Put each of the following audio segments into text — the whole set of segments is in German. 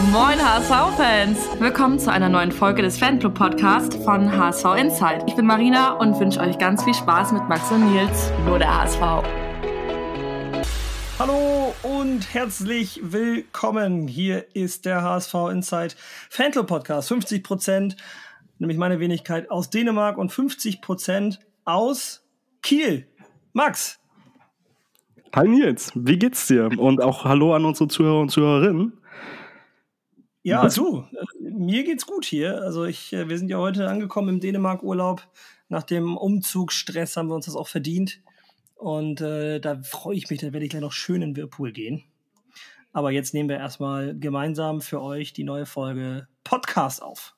Moin HSV-Fans! Willkommen zu einer neuen Folge des Fanclub Podcast von HSV Insight. Ich bin Marina und wünsche euch ganz viel Spaß mit Max und Nils, nur der HSV. Hallo und herzlich willkommen. Hier ist der HSV Insight Fanclub Podcast. 50 Prozent, nämlich meine Wenigkeit aus Dänemark und 50 Prozent aus Kiel. Max. Hi Nils, wie geht's dir? Und auch Hallo an unsere Zuhörer und Zuhörerinnen. Ja, du, mir geht's gut hier. Also ich, äh, wir sind ja heute angekommen im Dänemark-Urlaub. Nach dem Umzugsstress haben wir uns das auch verdient. Und äh, da freue ich mich, da werde ich gleich noch schön in Whirlpool gehen. Aber jetzt nehmen wir erstmal gemeinsam für euch die neue Folge Podcast auf.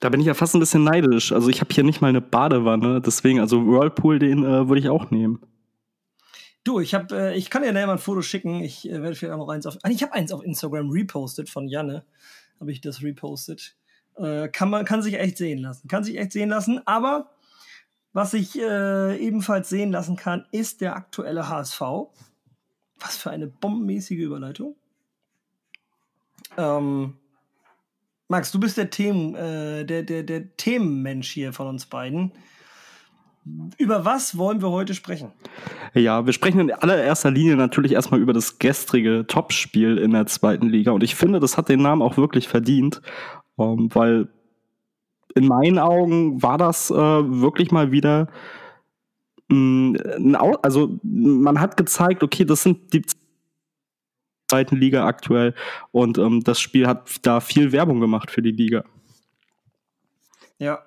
Da bin ich ja fast ein bisschen neidisch. Also ich habe hier nicht mal eine Badewanne, deswegen, also Whirlpool, den äh, würde ich auch nehmen. Du, ich habe, äh, ich kann dir nachher mal ein Foto schicken. Ich äh, werde vielleicht auch noch eins auf. Ah, ich habe eins auf Instagram repostet von Janne. Habe ich das repostet. Äh, kann man, kann sich echt sehen lassen. Kann sich echt sehen lassen. Aber was sich äh, ebenfalls sehen lassen kann, ist der aktuelle HSV. Was für eine bombenmäßige Überleitung. Ähm, Max, du bist der Themen, äh, der, der, der Themenmensch hier von uns beiden. Über was wollen wir heute sprechen? Ja, wir sprechen in allererster Linie natürlich erstmal über das gestrige Topspiel in der zweiten Liga. Und ich finde, das hat den Namen auch wirklich verdient, ähm, weil in meinen Augen war das äh, wirklich mal wieder mh, mm, also man hat gezeigt, okay, das sind die zweiten Liga aktuell und ähm, das Spiel hat da viel Werbung gemacht für die Liga. Ja,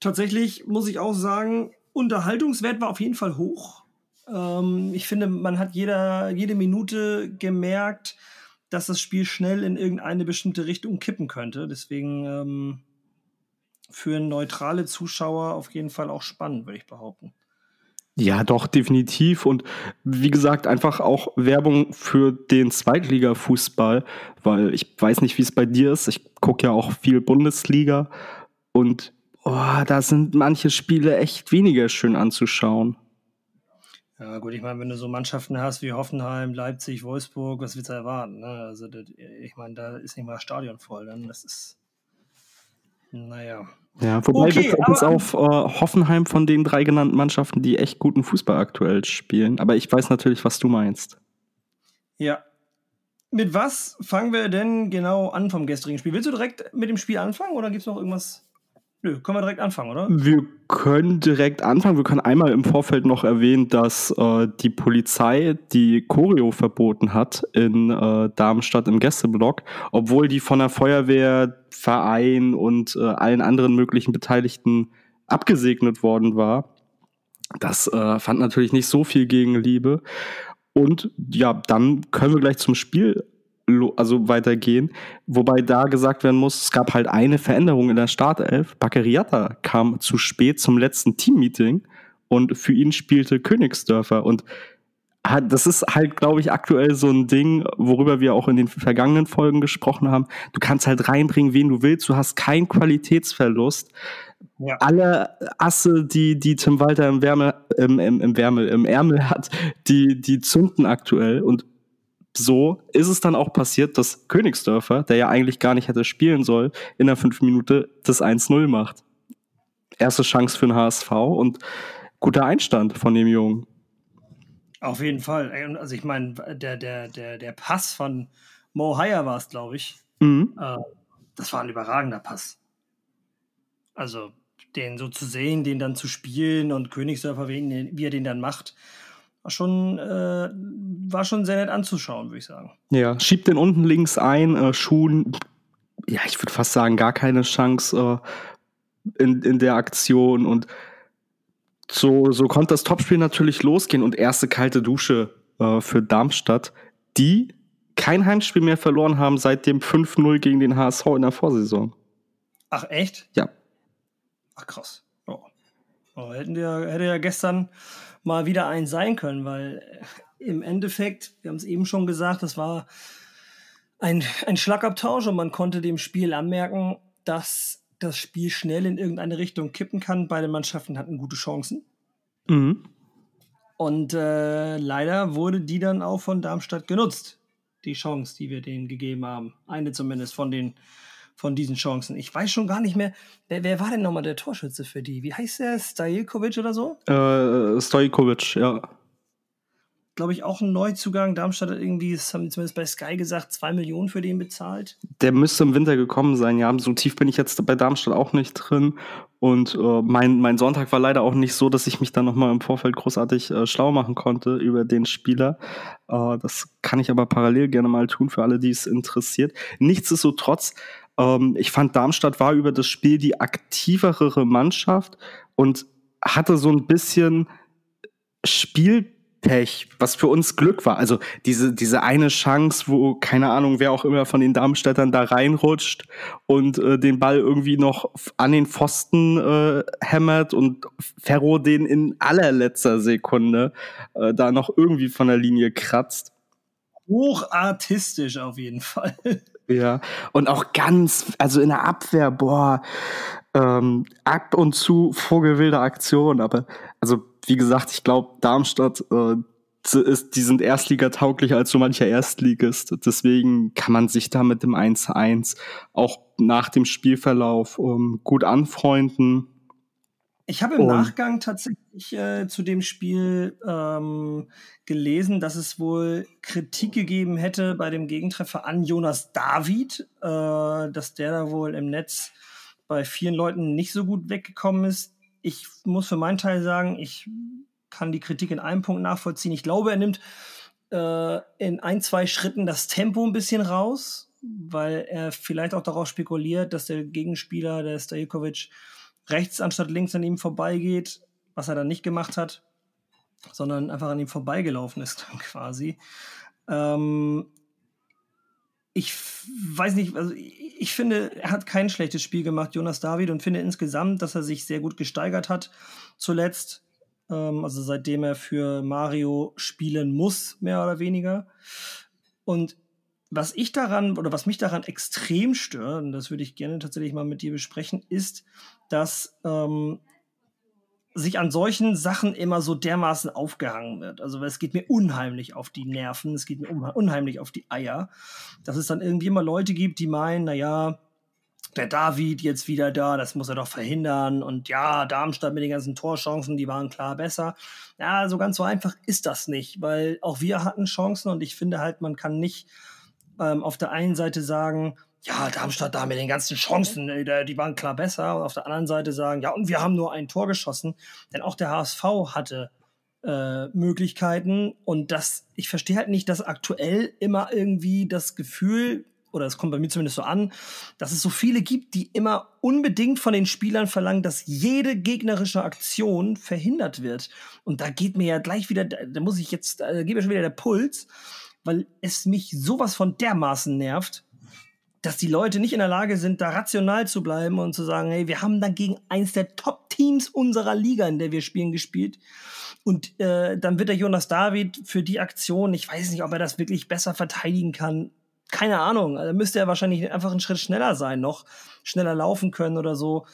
tatsächlich muss ich auch sagen, Unterhaltungswert war auf jeden Fall hoch. Ähm, ich finde, man hat jeder, jede Minute gemerkt, dass das Spiel schnell in irgendeine bestimmte Richtung kippen könnte. Deswegen ähm, für neutrale Zuschauer auf jeden Fall auch spannend, würde ich behaupten. Ja, doch, definitiv. Und wie gesagt, einfach auch Werbung für den Zweitliga-Fußball, weil ich weiß nicht, wie es bei dir ist. Ich gucke ja auch viel Bundesliga und oh, da sind manche Spiele echt weniger schön anzuschauen. Ja, gut, ich meine, wenn du so Mannschaften hast wie Hoffenheim, Leipzig, Wolfsburg, was willst du erwarten? Ne? Also, das, ich meine, da ist nicht mal das Stadion voll. Dann das ist, naja. Ja, wobei okay, wir jetzt auf äh, Hoffenheim von den drei genannten Mannschaften, die echt guten Fußball aktuell spielen. Aber ich weiß natürlich, was du meinst. Ja. Mit was fangen wir denn genau an vom gestrigen Spiel? Willst du direkt mit dem Spiel anfangen oder gibt es noch irgendwas? Nö, können wir direkt anfangen, oder? Wir können direkt anfangen. Wir können einmal im Vorfeld noch erwähnen, dass äh, die Polizei die Choreo verboten hat in äh, Darmstadt im Gästeblock, obwohl die von der Feuerwehr, Verein und äh, allen anderen möglichen Beteiligten abgesegnet worden war. Das äh, fand natürlich nicht so viel Gegenliebe. Und ja, dann können wir gleich zum Spiel also weitergehen. Wobei da gesagt werden muss, es gab halt eine Veränderung in der Startelf. Baccariata kam zu spät zum letzten Teammeeting und für ihn spielte Königsdörfer. Und das ist halt, glaube ich, aktuell so ein Ding, worüber wir auch in den vergangenen Folgen gesprochen haben. Du kannst halt reinbringen, wen du willst. Du hast keinen Qualitätsverlust. Ja. Alle Asse, die, die Tim Walter im Wärme, im, im, im Wärmel, im Ärmel hat, die, die zünden aktuell. Und so ist es dann auch passiert, dass Königsdörfer, der ja eigentlich gar nicht hätte spielen sollen, in der fünf Minute das 1-0 macht. Erste Chance für den HSV und guter Einstand von dem Jungen. Auf jeden Fall. Also ich meine, der, der, der, der Pass von Mo Haya war es, glaube ich. Mhm. Äh, das war ein überragender Pass. Also den so zu sehen, den dann zu spielen und Königsdörfer, wie er den dann macht, war schon, äh, war schon sehr nett anzuschauen, würde ich sagen. Ja, schiebt den unten links ein, äh, Schuhen, ja, ich würde fast sagen, gar keine Chance äh, in, in der Aktion und so, so konnte das Topspiel natürlich losgehen und erste kalte Dusche äh, für Darmstadt, die kein Heimspiel mehr verloren haben seit dem 5-0 gegen den HSV in der Vorsaison. Ach, echt? Ja. Ach, krass. Oh. Oh, hätten wir, hätte ja gestern mal wieder ein sein können, weil äh, im Endeffekt, wir haben es eben schon gesagt, das war ein, ein Schlagabtausch und man konnte dem Spiel anmerken, dass das Spiel schnell in irgendeine Richtung kippen kann. Beide Mannschaften hatten gute Chancen. Mhm. Und äh, leider wurde die dann auch von Darmstadt genutzt. die Chance, die wir denen gegeben haben. Eine zumindest von den von diesen Chancen. Ich weiß schon gar nicht mehr, wer, wer war denn nochmal der Torschütze für die? Wie heißt der? Stajkovic oder so? Äh, Stojkovic, ja glaube ich, auch ein Neuzugang. Darmstadt hat irgendwie, das haben die zumindest bei Sky gesagt, zwei Millionen für den bezahlt. Der müsste im Winter gekommen sein, ja. So tief bin ich jetzt bei Darmstadt auch nicht drin. Und äh, mein, mein Sonntag war leider auch nicht so, dass ich mich dann nochmal im Vorfeld großartig äh, schlau machen konnte über den Spieler. Äh, das kann ich aber parallel gerne mal tun für alle, die es interessiert. Nichtsdestotrotz, ähm, ich fand Darmstadt war über das Spiel die aktivere Mannschaft und hatte so ein bisschen Spiel Pech, was für uns Glück war. Also diese, diese eine Chance, wo keine Ahnung, wer auch immer von den Darmstädtern da reinrutscht und äh, den Ball irgendwie noch an den Pfosten äh, hämmert und Ferro den in allerletzter Sekunde äh, da noch irgendwie von der Linie kratzt. Hochartistisch auf jeden Fall. Ja, und auch ganz, also in der Abwehr, boah, ähm, ab und zu vogelwilde Aktion, aber also wie gesagt, ich glaube, Darmstadt äh, ist, die sind erstligatauglicher als so mancher Erstligist. Deswegen kann man sich da mit dem 1-1 auch nach dem Spielverlauf um, gut anfreunden. Ich habe im Nachgang tatsächlich äh, zu dem Spiel ähm, gelesen, dass es wohl Kritik gegeben hätte bei dem Gegentreffer an Jonas David, äh, dass der da wohl im Netz bei vielen Leuten nicht so gut weggekommen ist ich muss für meinen Teil sagen, ich kann die Kritik in einem Punkt nachvollziehen. Ich glaube, er nimmt äh, in ein, zwei Schritten das Tempo ein bisschen raus, weil er vielleicht auch darauf spekuliert, dass der Gegenspieler, der Stajkovic, rechts anstatt links an ihm vorbeigeht, was er dann nicht gemacht hat, sondern einfach an ihm vorbeigelaufen ist quasi. Ähm, ich weiß nicht, also ich finde, er hat kein schlechtes Spiel gemacht, Jonas David, und finde insgesamt, dass er sich sehr gut gesteigert hat zuletzt. Ähm, also seitdem er für Mario spielen muss, mehr oder weniger. Und was ich daran oder was mich daran extrem stört, und das würde ich gerne tatsächlich mal mit dir besprechen, ist, dass ähm, sich an solchen Sachen immer so dermaßen aufgehangen wird. Also es geht mir unheimlich auf die Nerven, es geht mir unheimlich auf die Eier, dass es dann irgendwie immer Leute gibt, die meinen, naja, der David jetzt wieder da, das muss er doch verhindern. Und ja, Darmstadt mit den ganzen Torchancen, die waren klar besser. Ja, so ganz so einfach ist das nicht, weil auch wir hatten Chancen und ich finde halt, man kann nicht ähm, auf der einen Seite sagen, ja, Darmstadt da mit den ganzen Chancen, die waren klar besser. Und auf der anderen Seite sagen, ja, und wir haben nur ein Tor geschossen. Denn auch der HSV hatte äh, Möglichkeiten. Und das, ich verstehe halt nicht, dass aktuell immer irgendwie das Gefühl, oder es kommt bei mir zumindest so an, dass es so viele gibt, die immer unbedingt von den Spielern verlangen, dass jede gegnerische Aktion verhindert wird. Und da geht mir ja gleich wieder, da muss ich jetzt, da geht mir schon wieder der Puls, weil es mich sowas von dermaßen nervt, dass die Leute nicht in der Lage sind, da rational zu bleiben und zu sagen, hey, wir haben dann gegen eins der Top-Teams unserer Liga, in der wir spielen, gespielt. Und äh, dann wird der Jonas David für die Aktion, ich weiß nicht, ob er das wirklich besser verteidigen kann. Keine Ahnung. Da also müsste er wahrscheinlich einfach einen Schritt schneller sein, noch schneller laufen können oder so.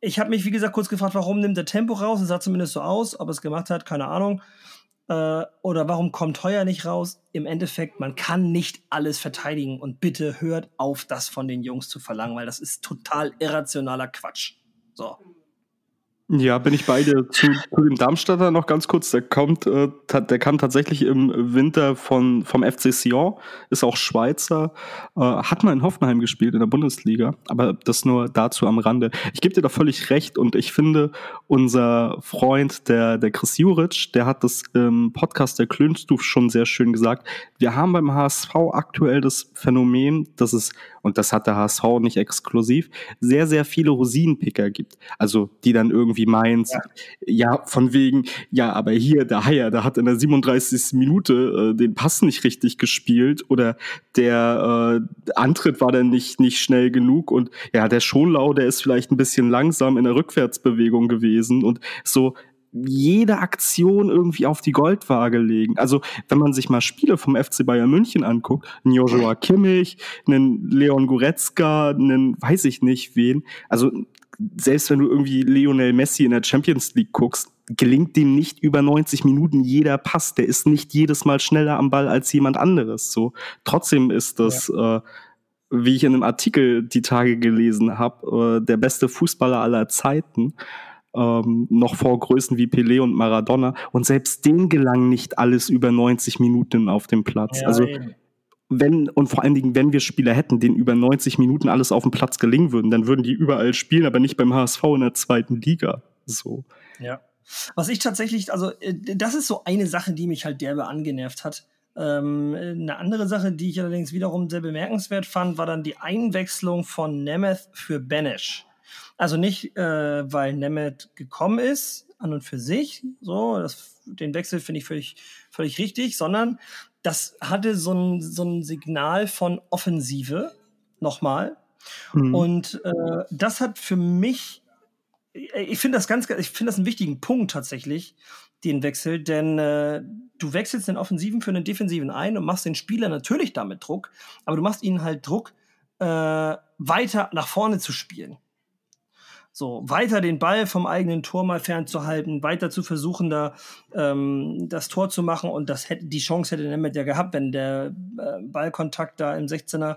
Ich habe mich, wie gesagt, kurz gefragt, warum nimmt er Tempo raus? Es sah zumindest so aus, ob er es gemacht hat, keine Ahnung. Äh, oder warum kommt Heuer nicht raus? Im Endeffekt, man kann nicht alles verteidigen und bitte hört auf, das von den Jungs zu verlangen, weil das ist total irrationaler Quatsch. So. Ja, bin ich bei dir. Zu, zu dem Darmstadter noch ganz kurz. Der kommt, äh, der kam tatsächlich im Winter von, vom FC Sion, ist auch Schweizer, äh, hat mal in Hoffenheim gespielt in der Bundesliga, aber das nur dazu am Rande. Ich gebe dir da völlig recht und ich finde, unser Freund, der, der Chris Juric, der hat das im Podcast der Klönstuf schon sehr schön gesagt. Wir haben beim HSV aktuell das Phänomen, dass es, und das hat der HSV nicht exklusiv, sehr, sehr viele Rosinenpicker gibt. Also, die dann irgendwie meint, ja. ja. von wegen, ja, aber hier, der Haier, der hat in der 37. Minute äh, den Pass nicht richtig gespielt oder der äh, Antritt war dann nicht, nicht schnell genug und ja, der Schonlau, der ist vielleicht ein bisschen langsam in der Rückwärtsbewegung gewesen und so, jede Aktion irgendwie auf die Goldwaage legen. Also, wenn man sich mal Spiele vom FC Bayern München anguckt, einen Joshua Kimmich, einen Leon Goretzka, einen weiß ich nicht wen. Also, selbst wenn du irgendwie Lionel Messi in der Champions League guckst, gelingt dem nicht über 90 Minuten jeder Pass. Der ist nicht jedes Mal schneller am Ball als jemand anderes. So, trotzdem ist das, ja. äh, wie ich in einem Artikel die Tage gelesen habe, äh, der beste Fußballer aller Zeiten ähm, noch vor Größen wie Pelé und Maradona. Und selbst denen gelang nicht alles über 90 Minuten auf dem Platz. Ja, also eben. wenn, und vor allen Dingen, wenn wir Spieler hätten, denen über 90 Minuten alles auf dem Platz gelingen würden, dann würden die überall spielen, aber nicht beim HSV in der zweiten Liga. So. Ja. Was ich tatsächlich, also äh, das ist so eine Sache, die mich halt derbe angenervt hat. Ähm, eine andere Sache, die ich allerdings wiederum sehr bemerkenswert fand, war dann die Einwechslung von Nemeth für Benesch. Also nicht, äh, weil Nemeth gekommen ist, an und für sich, so, das, den Wechsel finde ich völlig, völlig richtig, sondern das hatte so ein, so ein Signal von Offensive, nochmal. Mhm. Und äh, das hat für mich, ich finde das ganz, ich finde das einen wichtigen Punkt tatsächlich, den Wechsel, denn äh, du wechselst den Offensiven für den Defensiven ein und machst den Spieler natürlich damit Druck, aber du machst ihnen halt Druck, äh, weiter nach vorne zu spielen. So, weiter den Ball vom eigenen Tor mal fernzuhalten, weiter zu versuchen, da ähm, das Tor zu machen. Und das hätte, die Chance hätte Nemeth ja gehabt, wenn der äh, Ballkontakt da im 16er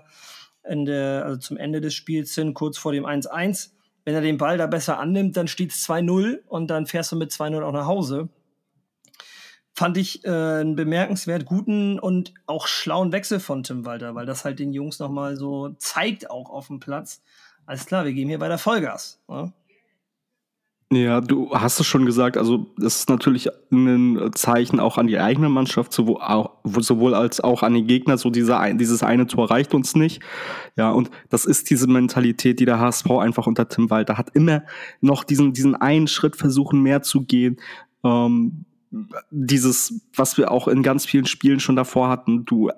Ende, also zum Ende des Spiels hin, kurz vor dem 1-1. Wenn er den Ball da besser annimmt, dann steht es 2-0 und dann fährst du mit 2-0 auch nach Hause. Fand ich äh, einen bemerkenswert guten und auch schlauen Wechsel von Tim Walter, weil das halt den Jungs nochmal so zeigt, auch auf dem Platz, alles klar, wir geben hier weiter Vollgas. Ne? Ja, du hast es schon gesagt, also das ist natürlich ein Zeichen auch an die eigene Mannschaft, sowohl, als auch an den Gegner, so dieser, dieses eine Tor reicht uns nicht. Ja, und das ist diese Mentalität, die der HSV einfach unter Tim Walter hat. Immer noch diesen, diesen einen Schritt versuchen, mehr zu gehen. Ähm, dieses, was wir auch in ganz vielen Spielen schon davor hatten, du,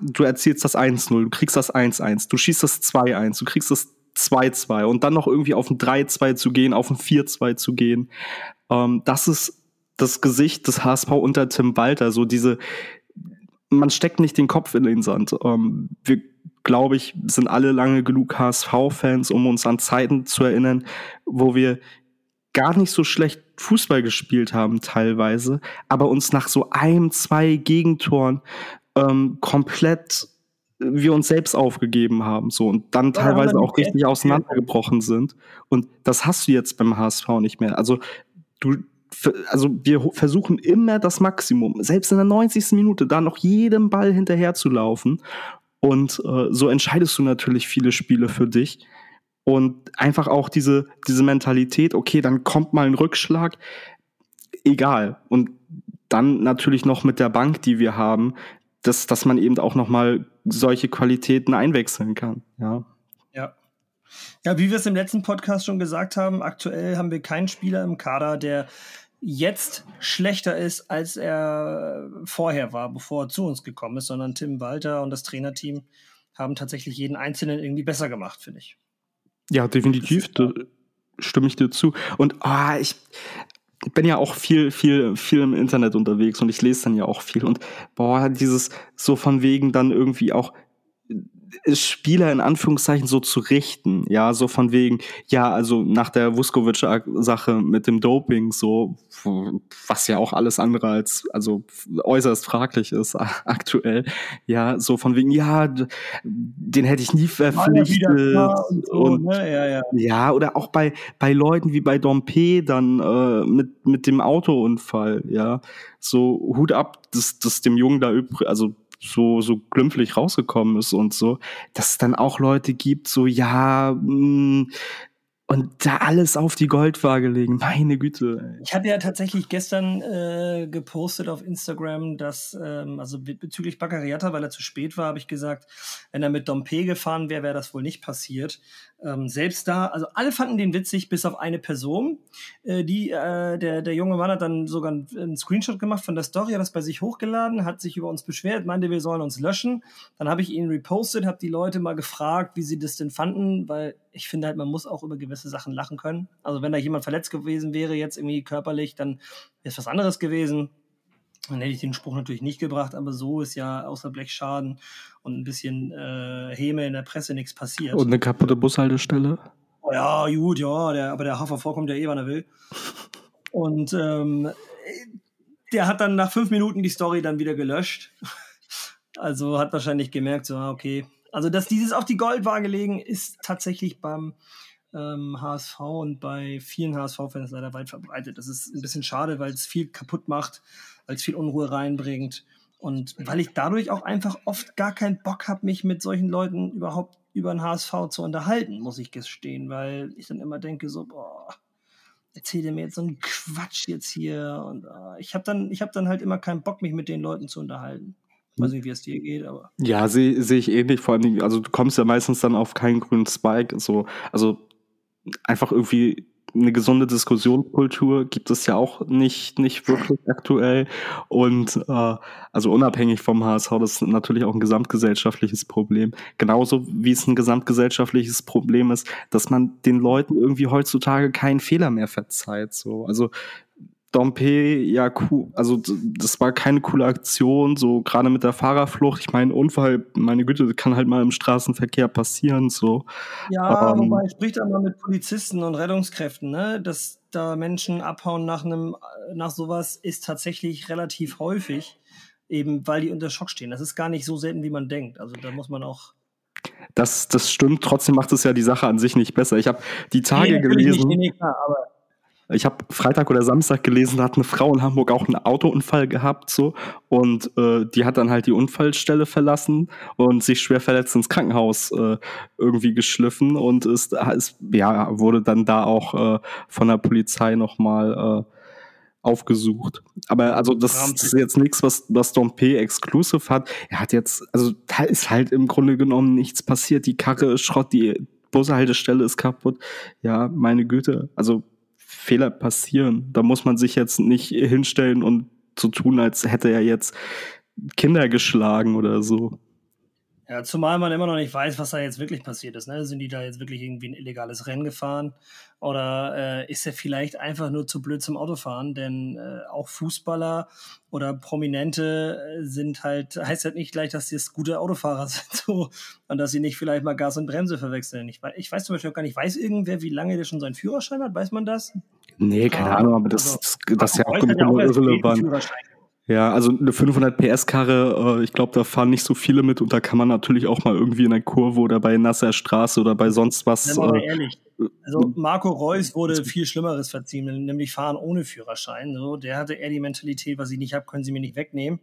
du erzielst das 1-0, du kriegst das 1-1, du schießt das 2-1, du kriegst das 2-2 und dann noch irgendwie auf ein 3-2 zu gehen, auf ein 4-2 zu gehen. Ähm, das ist das Gesicht des HSV unter Tim Walter. So diese, man steckt nicht den Kopf in den Sand. Ähm, wir, glaube ich, sind alle lange genug HSV-Fans, um uns an Zeiten zu erinnern, wo wir gar nicht so schlecht Fußball gespielt haben teilweise, aber uns nach so einem, zwei Gegentoren ähm, komplett wir uns selbst aufgegeben haben so und dann teilweise auch richtig auseinandergebrochen sind. Und das hast du jetzt beim HSV nicht mehr. Also du also wir versuchen immer das Maximum, selbst in der 90. Minute da noch jedem Ball hinterher zu laufen und äh, so entscheidest du natürlich viele Spiele für dich. Und einfach auch diese diese Mentalität, okay, dann kommt mal ein Rückschlag, egal. Und dann natürlich noch mit der Bank, die wir haben, dass, dass man eben auch nochmal solche Qualitäten einwechseln kann. Ja. Ja. Ja, wie wir es im letzten Podcast schon gesagt haben, aktuell haben wir keinen Spieler im Kader, der jetzt schlechter ist, als er vorher war, bevor er zu uns gekommen ist, sondern Tim Walter und das Trainerteam haben tatsächlich jeden Einzelnen irgendwie besser gemacht, finde ich. Ja, definitiv. Da stimme ich dir zu. Und ich, ich bin ja auch viel, viel, viel im Internet unterwegs und ich lese dann ja auch viel. Und boah, dieses so von wegen dann irgendwie auch Spieler in Anführungszeichen so zu richten, ja, so von wegen, ja, also nach der Vuskovic-Sache mit dem Doping, so, was ja auch alles andere als, also äußerst fraglich ist aktuell, ja, so von wegen, ja, den hätte ich nie verpflichtet und, so, und ne? ja, ja. ja, oder auch bei bei Leuten wie bei Dompe dann äh, mit mit dem Autounfall, ja, so Hut ab, dass dass dem Jungen da übrig, also so, so glimpflich rausgekommen ist und so, dass es dann auch Leute gibt, so, ja, mh, hm, und da alles auf die Goldwaage legen. Meine Güte. Ich hatte ja tatsächlich gestern äh, gepostet auf Instagram, dass, ähm, also bezüglich Baccariata, weil er zu spät war, habe ich gesagt, wenn er mit Dompe gefahren wäre, wäre das wohl nicht passiert. Ähm, selbst da, also alle fanden den witzig, bis auf eine Person. Äh, die, äh, der, der junge Mann hat dann sogar einen, Screenshot gemacht von der Story, hat das bei sich hochgeladen, hat sich über uns beschwert, meinte, wir sollen uns löschen. Dann habe ich ihn repostet, habe die Leute mal gefragt, wie sie das denn fanden, weil ich finde halt, man muss auch über gewisse gewisse Sachen lachen können. Also wenn da jemand verletzt gewesen wäre, jetzt irgendwie körperlich, dann ist was anderes gewesen. Dann hätte ich den Spruch natürlich nicht gebracht, aber so ist ja außer Blechschaden und ein bisschen äh, Häme in der Presse nichts passiert. Und eine kaputte Bushaltestelle? Oh ja, gut, ja, der, aber der HVV kommt ja eh, wann er will. Und ähm, der hat dann nach fünf Minuten die Story dann wieder gelöscht. Also hat wahrscheinlich gemerkt, so, ah, okay. Also, dass dieses auf die Goldwaage legen, ist tatsächlich beim ähm, HSV und bei vielen HSV-Fans leider weit verbreitet. Das ist ein bisschen schade, weil es viel kaputt macht, weil es viel Unruhe reinbringt. Und weil ich dadurch auch einfach oft gar keinen Bock habe, mich mit solchen Leuten überhaupt über den HSV zu unterhalten, muss ich gestehen, weil ich dann immer denke, so, boah, erzähl dir mir jetzt so einen Quatsch jetzt hier. Und uh, ich habe dann, hab dann halt immer keinen Bock, mich mit den Leuten zu unterhalten. Ich weiß nicht, wie es dir geht, aber. Ja, sehe seh ich ähnlich. Vor allem, also du kommst ja meistens dann auf keinen grünen Spike. So, also einfach irgendwie eine gesunde Diskussionskultur gibt es ja auch nicht, nicht wirklich aktuell. Und äh, also unabhängig vom HSV, das ist natürlich auch ein gesamtgesellschaftliches Problem. Genauso wie es ein gesamtgesellschaftliches Problem ist, dass man den Leuten irgendwie heutzutage keinen Fehler mehr verzeiht. So. Also Dompe, ja, cool. Also, das war keine coole Aktion, so gerade mit der Fahrerflucht. Ich meine, Unfall, meine Güte, kann halt mal im Straßenverkehr passieren, so. Ja, ähm, wobei spricht da mal mit Polizisten und Rettungskräften, ne? Dass da Menschen abhauen nach einem, nach sowas ist tatsächlich relativ häufig, eben weil die unter Schock stehen. Das ist gar nicht so selten, wie man denkt. Also, da muss man auch das, das stimmt. Trotzdem macht es ja die Sache an sich nicht besser. Ich habe die Tage nee, gelesen. Nicht, nee, klar, aber ich habe Freitag oder Samstag gelesen, da hat eine Frau in Hamburg auch einen Autounfall gehabt, so und äh, die hat dann halt die Unfallstelle verlassen und sich schwer verletzt ins Krankenhaus äh, irgendwie geschliffen und ist, ist ja wurde dann da auch äh, von der Polizei nochmal äh, aufgesucht. Aber also das ist jetzt nichts, was, was Dompe exclusive hat. Er hat jetzt, also da ist halt im Grunde genommen nichts passiert. Die Karre ist Schrott, die Bushaltestelle ist kaputt. Ja, meine Güte. Also Fehler passieren. Da muss man sich jetzt nicht hinstellen und so tun, als hätte er jetzt Kinder geschlagen oder so. Ja, zumal man immer noch nicht weiß, was da jetzt wirklich passiert ist. Ne? Sind die da jetzt wirklich irgendwie ein illegales Rennen gefahren? Oder äh, ist er vielleicht einfach nur zu blöd zum Autofahren? Denn äh, auch Fußballer oder Prominente äh, sind halt, heißt halt nicht gleich, dass sie jetzt gute Autofahrer sind so, und dass sie nicht vielleicht mal Gas und Bremse verwechseln. Ich, ich weiß zum Beispiel auch gar nicht, weiß irgendwer, wie lange der schon seinen Führerschein hat? Weiß man das? Nee, keine ah, Ahnung, aber das, also, das, das ist ja auch irrelevant. Ja, also eine 500 PS Karre, ich glaube, da fahren nicht so viele mit und da kann man natürlich auch mal irgendwie in einer Kurve oder bei nasser Straße oder bei sonst was. Ja, äh, ehrlich. Also Marco Reus wurde viel Schlimmeres verziehen, nämlich fahren ohne Führerschein. So, der hatte eher die Mentalität, was ich nicht habe, können Sie mir nicht wegnehmen.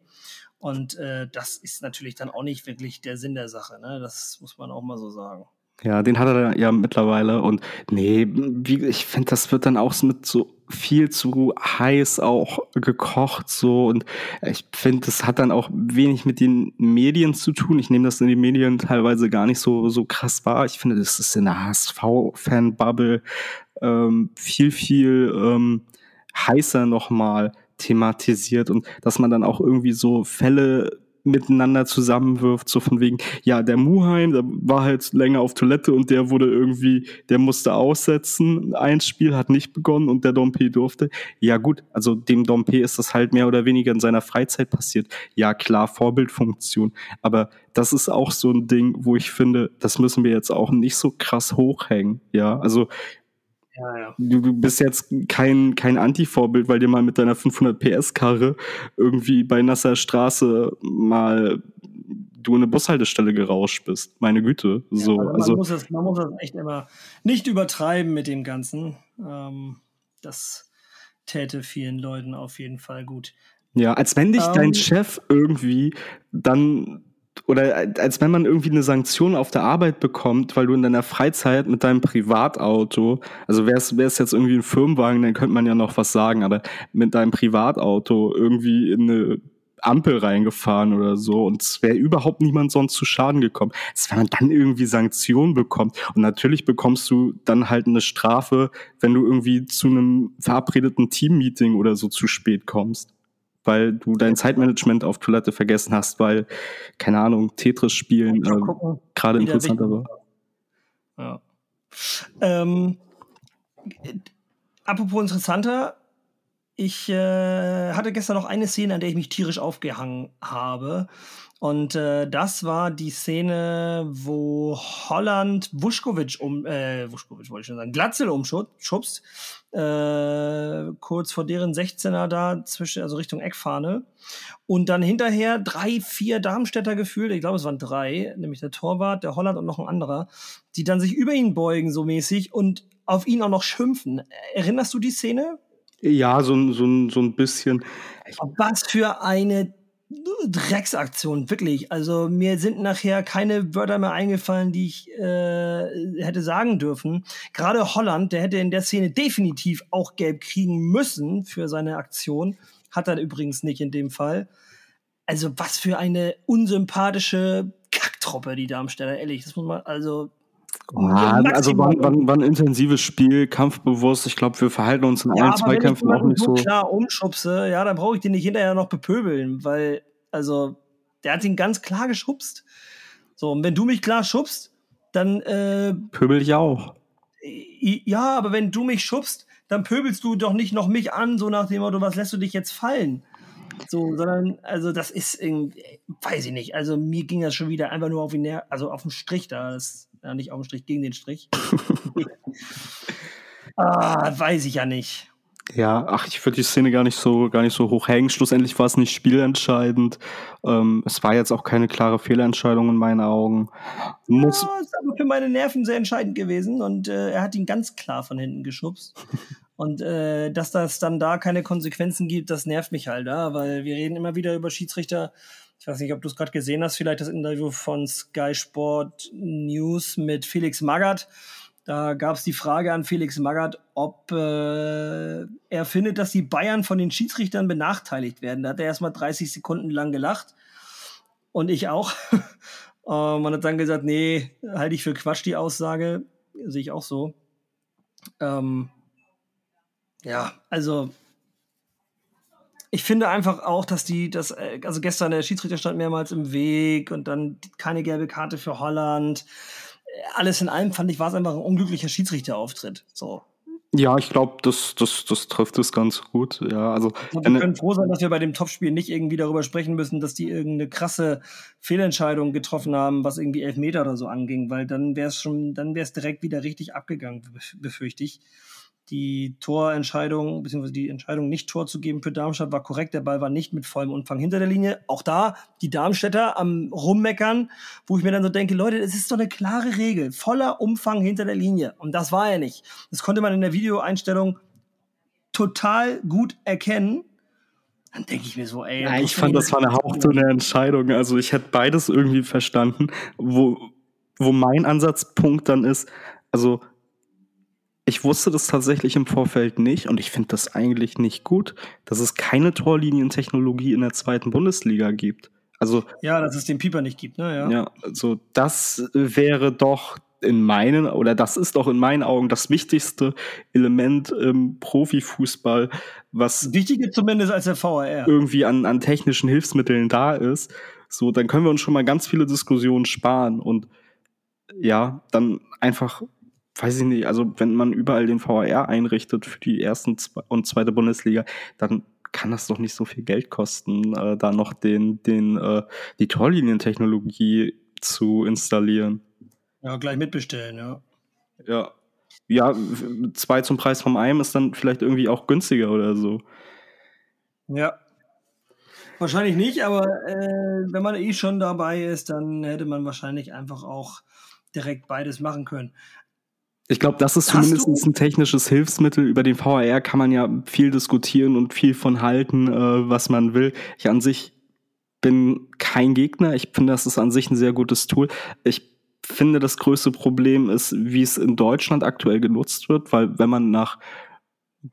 Und äh, das ist natürlich dann auch nicht wirklich der Sinn der Sache. Ne? Das muss man auch mal so sagen. Ja, den hat er ja mittlerweile und nee, wie, ich finde, das wird dann auch mit so viel zu heiß auch gekocht so und ich finde, das hat dann auch wenig mit den Medien zu tun. Ich nehme das in den Medien teilweise gar nicht so so krass wahr. Ich finde, das ist in der HSV-Fan-Bubble ähm, viel viel ähm, heißer nochmal thematisiert und dass man dann auch irgendwie so Fälle miteinander zusammenwirft, so von wegen, ja, der Muheim, der war halt länger auf Toilette und der wurde irgendwie, der musste aussetzen. Ein Spiel hat nicht begonnen und der Dompe durfte. Ja, gut, also dem Dompe ist das halt mehr oder weniger in seiner Freizeit passiert. Ja, klar, Vorbildfunktion. Aber das ist auch so ein Ding, wo ich finde, das müssen wir jetzt auch nicht so krass hochhängen. Ja, also ja, ja. Du, du bist jetzt kein, kein Anti-Vorbild, weil dir mal mit deiner 500 PS-Karre irgendwie bei nasser Straße mal du in eine Bushaltestelle gerauscht bist. Meine Güte. So, ja, man, also, muss es, man muss es echt immer nicht übertreiben mit dem Ganzen. Ähm, das täte vielen Leuten auf jeden Fall gut. Ja, als wenn dich ähm, dein Chef irgendwie dann oder als wenn man irgendwie eine Sanktion auf der Arbeit bekommt, weil du in deiner Freizeit mit deinem Privatauto, also wäre es jetzt irgendwie ein Firmenwagen, dann könnte man ja noch was sagen, aber mit deinem Privatauto irgendwie in eine Ampel reingefahren oder so und es wäre überhaupt niemand sonst zu Schaden gekommen. Als wenn man dann irgendwie Sanktionen bekommt und natürlich bekommst du dann halt eine Strafe, wenn du irgendwie zu einem verabredeten Teammeeting oder so zu spät kommst weil du dein Zeitmanagement auf Toilette vergessen hast, weil, keine Ahnung, Tetris spielen äh, gerade interessanter war. Ja. Ähm, apropos interessanter, ich äh, hatte gestern noch eine Szene, an der ich mich tierisch aufgehangen habe. Und äh, das war die Szene, wo Holland Vuskovic um, äh, Vuskovic wollte ich schon sagen, Glatzel umschubst, äh, kurz vor deren 16er da, zwischen, also Richtung Eckfahne. Und dann hinterher drei, vier Darmstädter gefühlt, ich glaube es waren drei, nämlich der Torwart, der Holland und noch ein anderer, die dann sich über ihn beugen so mäßig und auf ihn auch noch schimpfen. Erinnerst du die Szene? Ja, so, so, so ein bisschen. Was für eine Drecksaktion, wirklich. Also mir sind nachher keine Wörter mehr eingefallen, die ich äh, hätte sagen dürfen. Gerade Holland, der hätte in der Szene definitiv auch gelb kriegen müssen für seine Aktion. Hat er übrigens nicht in dem Fall. Also was für eine unsympathische Kacktruppe, die Darmstädter, ehrlich. Das muss man, also ja, also war, war, war, ein intensives Spiel, kampfbewusst. Ich glaube, wir verhalten uns in ja, allen Zweikämpfen auch nicht so. klar umschubse, ja, dann brauche ich den nicht hinterher noch bepöbeln, weil, also, der hat ihn ganz klar geschubst. So, und wenn du mich klar schubst, dann. Äh, Pöbel ich auch. Ja, aber wenn du mich schubst, dann pöbelst du doch nicht noch mich an, so nach dem Motto, was lässt du dich jetzt fallen? So, sondern, also das ist irgendwie, weiß ich nicht. Also mir ging das schon wieder einfach nur auf den, also auf den Strich da. Das, ja, nicht auf dem Strich, gegen den Strich. ah, weiß ich ja nicht. Ja, ach, ich würde die Szene gar nicht so, gar nicht so hoch hängen. Schlussendlich war es nicht spielentscheidend. Ähm, es war jetzt auch keine klare Fehlentscheidung in meinen Augen. Muss ja, ist aber für meine Nerven sehr entscheidend gewesen und äh, er hat ihn ganz klar von hinten geschubst. und äh, dass das dann da keine Konsequenzen gibt, das nervt mich halt, ja, weil wir reden immer wieder über Schiedsrichter ich weiß nicht, ob du es gerade gesehen hast, vielleicht das Interview von Sky Sport News mit Felix Magath. Da gab es die Frage an Felix Magath, ob äh, er findet, dass die Bayern von den Schiedsrichtern benachteiligt werden. Da hat er erstmal 30 Sekunden lang gelacht. Und ich auch. Man hat dann gesagt, nee, halte ich für Quatsch die Aussage. Sehe ich auch so. Ähm, ja, also ich finde einfach auch, dass die, das, äh, also gestern der Schiedsrichter stand mehrmals im Weg und dann keine gelbe Karte für Holland. Alles in allem fand ich, war es einfach ein unglücklicher Schiedsrichterauftritt. So. Ja, ich glaube, das, das, das trifft es ganz gut. Ja, also, wir können froh sein, dass wir bei dem Topspiel nicht irgendwie darüber sprechen müssen, dass die irgendeine krasse Fehlentscheidung getroffen haben, was irgendwie Elfmeter oder so anging, weil dann wäre es schon, dann wäre es direkt wieder richtig abgegangen, befürchte ich. Die Torentscheidung, beziehungsweise die Entscheidung, nicht Tor zu geben für Darmstadt, war korrekt. Der Ball war nicht mit vollem Umfang hinter der Linie. Auch da die Darmstädter am Rummeckern, wo ich mir dann so denke, Leute, es ist doch eine klare Regel. Voller Umfang hinter der Linie. Und das war er nicht. Das konnte man in der Videoeinstellung total gut erkennen. Dann denke ich mir so, ey. Ja, ich fand, das war eine hauchdünne Entscheidung. Also ich hätte beides irgendwie verstanden. Wo, wo mein Ansatzpunkt dann ist, also ich wusste das tatsächlich im Vorfeld nicht und ich finde das eigentlich nicht gut, dass es keine Torlinientechnologie in der zweiten Bundesliga gibt. Also ja, dass es den Pieper nicht gibt, ne? Ja. ja, also das wäre doch in meinen oder das ist doch in meinen Augen das wichtigste Element im Profifußball, was wichtiger zumindest als der VAR irgendwie an, an technischen Hilfsmitteln da ist. So, dann können wir uns schon mal ganz viele Diskussionen sparen und ja, dann einfach weiß ich nicht, also wenn man überall den VAR einrichtet für die ersten und zweite Bundesliga, dann kann das doch nicht so viel Geld kosten, äh, da noch den, den, äh, die Torlinientechnologie zu installieren. Ja, gleich mitbestellen, ja. Ja. Ja, zwei zum Preis vom einem ist dann vielleicht irgendwie auch günstiger oder so. Ja. Wahrscheinlich nicht, aber äh, wenn man eh schon dabei ist, dann hätte man wahrscheinlich einfach auch direkt beides machen können. Ich glaube, das ist zumindest ein technisches Hilfsmittel. Über den VAR kann man ja viel diskutieren und viel von halten, äh, was man will. Ich an sich bin kein Gegner. Ich finde, das ist an sich ein sehr gutes Tool. Ich finde, das größte Problem ist, wie es in Deutschland aktuell genutzt wird, weil wenn man nach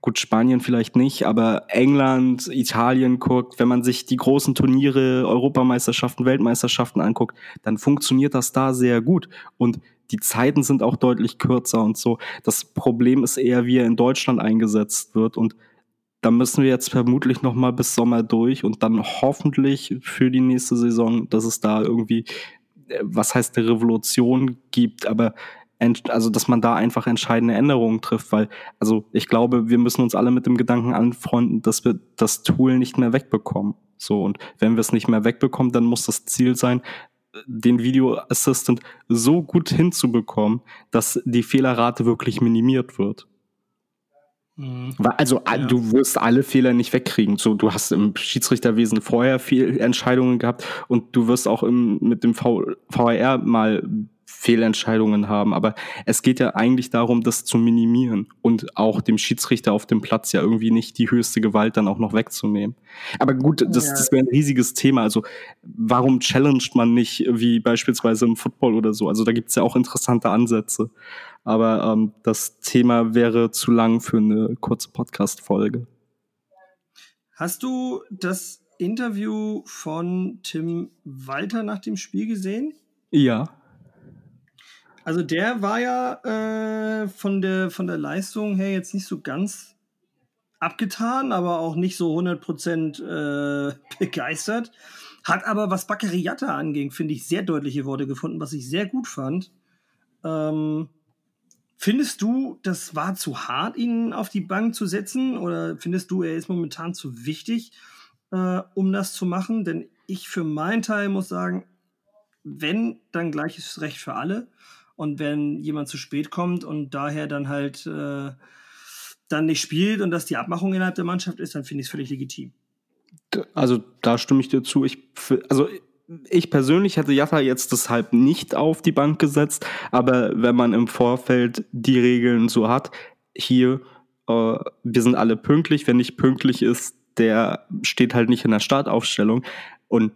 gut, Spanien vielleicht nicht, aber England, Italien guckt, wenn man sich die großen Turniere, Europameisterschaften, Weltmeisterschaften anguckt, dann funktioniert das da sehr gut. Und die Zeiten sind auch deutlich kürzer und so. Das Problem ist eher, wie er in Deutschland eingesetzt wird und da müssen wir jetzt vermutlich noch mal bis Sommer durch und dann hoffentlich für die nächste Saison, dass es da irgendwie, äh, was heißt eine Revolution gibt, aber also dass man da einfach entscheidende Änderungen trifft, weil, also ich glaube, wir müssen uns alle mit dem Gedanken anfreunden, dass wir das Tool nicht mehr wegbekommen. So, und wenn wir es nicht mehr wegbekommen, dann muss das Ziel sein, den Video Assistant so gut hinzubekommen, dass die Fehlerrate wirklich minimiert wird. Mhm. Also ja. du wirst alle Fehler nicht wegkriegen. So, du hast im Schiedsrichterwesen vorher viel Entscheidungen gehabt und du wirst auch im, mit dem VAR mal Fehlentscheidungen haben. Aber es geht ja eigentlich darum, das zu minimieren und auch dem Schiedsrichter auf dem Platz ja irgendwie nicht die höchste Gewalt dann auch noch wegzunehmen. Aber gut, das, ja. das wäre ein riesiges Thema. Also warum challenged man nicht wie beispielsweise im Football oder so? Also da gibt's ja auch interessante Ansätze. Aber ähm, das Thema wäre zu lang für eine kurze Podcast-Folge. Hast du das Interview von Tim Walter nach dem Spiel gesehen? Ja. Also der war ja äh, von, der, von der Leistung her jetzt nicht so ganz abgetan, aber auch nicht so 100% äh, begeistert. Hat aber, was Baccariata anging, finde ich, sehr deutliche Worte gefunden, was ich sehr gut fand. Ähm, Findest du, das war zu hart, ihn auf die Bank zu setzen? Oder findest du, er ist momentan zu wichtig, äh, um das zu machen? Denn ich für meinen Teil muss sagen, wenn, dann gleiches Recht für alle. Und wenn jemand zu spät kommt und daher dann halt äh, dann nicht spielt und das die Abmachung innerhalb der Mannschaft ist, dann finde ich es völlig legitim. Also da stimme ich dir zu. Ich, also ich persönlich hätte Jatta jetzt deshalb nicht auf die Bank gesetzt, aber wenn man im Vorfeld die Regeln so hat, hier, äh, wir sind alle pünktlich, wenn nicht pünktlich ist, der steht halt nicht in der Startaufstellung und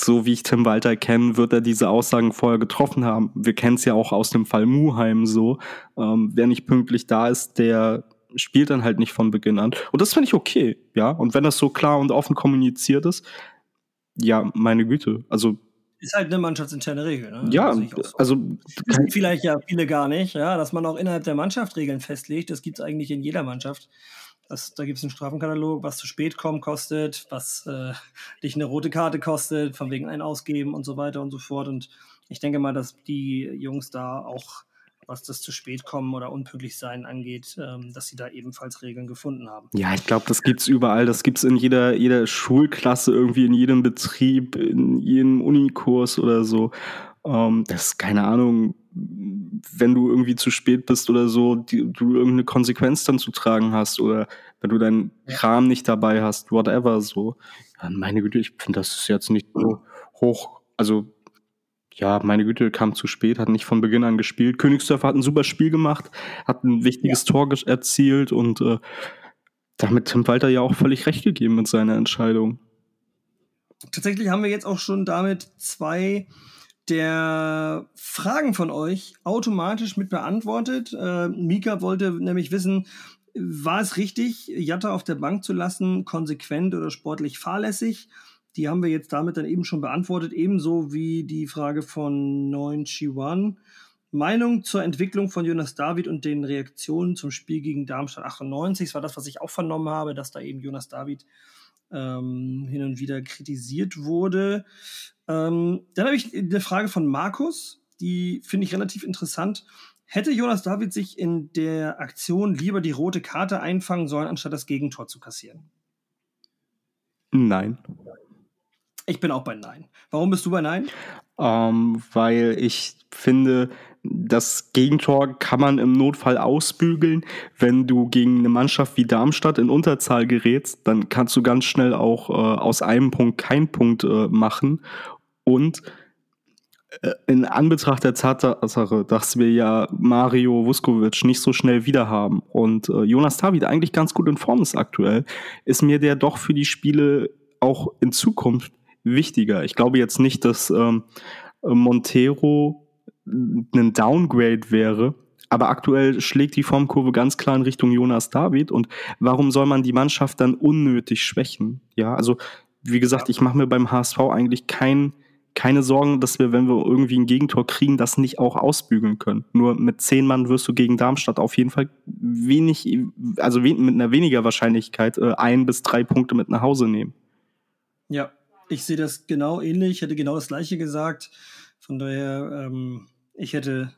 so wie ich Tim Walter kenne, wird er diese Aussagen vorher getroffen haben. Wir kennen es ja auch aus dem Fall Muheim so. Ähm, wer nicht pünktlich da ist, der spielt dann halt nicht von Beginn an. Und das finde ich okay, ja. Und wenn das so klar und offen kommuniziert ist, ja, meine Güte. Also ist halt eine mannschaftsinterne Regel. Ne? Ja, so. also wissen vielleicht ja viele gar nicht, ja, dass man auch innerhalb der Mannschaft Regeln festlegt. Das gibt es eigentlich in jeder Mannschaft. Das, da gibt es einen Strafenkatalog, was zu spät kommen kostet, was äh, dich eine rote Karte kostet, von wegen ein Ausgeben und so weiter und so fort. Und ich denke mal, dass die Jungs da auch was das zu spät kommen oder unpünktlich sein angeht, ähm, dass sie da ebenfalls Regeln gefunden haben. Ja, ich glaube, das gibt es überall. Das gibt es in jeder, jeder Schulklasse, irgendwie in jedem Betrieb, in jedem Unikurs oder so. Ähm, das ist keine Ahnung, wenn du irgendwie zu spät bist oder so, die, du irgendeine Konsequenz dann zu tragen hast oder wenn du deinen. Kram nicht dabei hast, whatever so. Ja, meine Güte, ich finde, das ist jetzt nicht so hoch, also ja, meine Güte, kam zu spät, hat nicht von Beginn an gespielt. Königsdörfer hat ein super Spiel gemacht, hat ein wichtiges ja. Tor erzielt und äh, damit Tim Walter ja auch völlig recht gegeben mit seiner Entscheidung. Tatsächlich haben wir jetzt auch schon damit zwei der Fragen von euch automatisch mit beantwortet. Äh, Mika wollte nämlich wissen, war es richtig, Jatta auf der Bank zu lassen, konsequent oder sportlich fahrlässig? Die haben wir jetzt damit dann eben schon beantwortet, ebenso wie die Frage von 9 Chiwan. Meinung zur Entwicklung von Jonas David und den Reaktionen zum Spiel gegen Darmstadt 98. Das war das, was ich auch vernommen habe, dass da eben Jonas David ähm, hin und wieder kritisiert wurde. Ähm, dann habe ich eine Frage von Markus, die finde ich relativ interessant. Hätte Jonas David sich in der Aktion lieber die rote Karte einfangen sollen, anstatt das Gegentor zu kassieren? Nein. Ich bin auch bei Nein. Warum bist du bei Nein? Ähm, weil ich finde, das Gegentor kann man im Notfall ausbügeln. Wenn du gegen eine Mannschaft wie Darmstadt in Unterzahl gerätst, dann kannst du ganz schnell auch äh, aus einem Punkt keinen Punkt äh, machen. Und äh, in Anbetracht der Tatsache, dass wir ja Mario Vuskovic nicht so schnell wieder haben und äh, Jonas David eigentlich ganz gut in Form ist aktuell, ist mir der doch für die Spiele auch in Zukunft wichtiger. Ich glaube jetzt nicht, dass ähm, Montero ein Downgrade wäre, aber aktuell schlägt die Formkurve ganz klar in Richtung Jonas David. Und warum soll man die Mannschaft dann unnötig schwächen? Ja, also wie gesagt, ich mache mir beim HSV eigentlich kein, keine Sorgen, dass wir, wenn wir irgendwie ein Gegentor kriegen, das nicht auch ausbügeln können. Nur mit zehn Mann wirst du gegen Darmstadt auf jeden Fall wenig, also mit einer weniger Wahrscheinlichkeit äh, ein bis drei Punkte mit nach Hause nehmen. Ja, ich sehe das genau ähnlich, hätte genau das gleiche gesagt. Von daher, ähm, ich hätte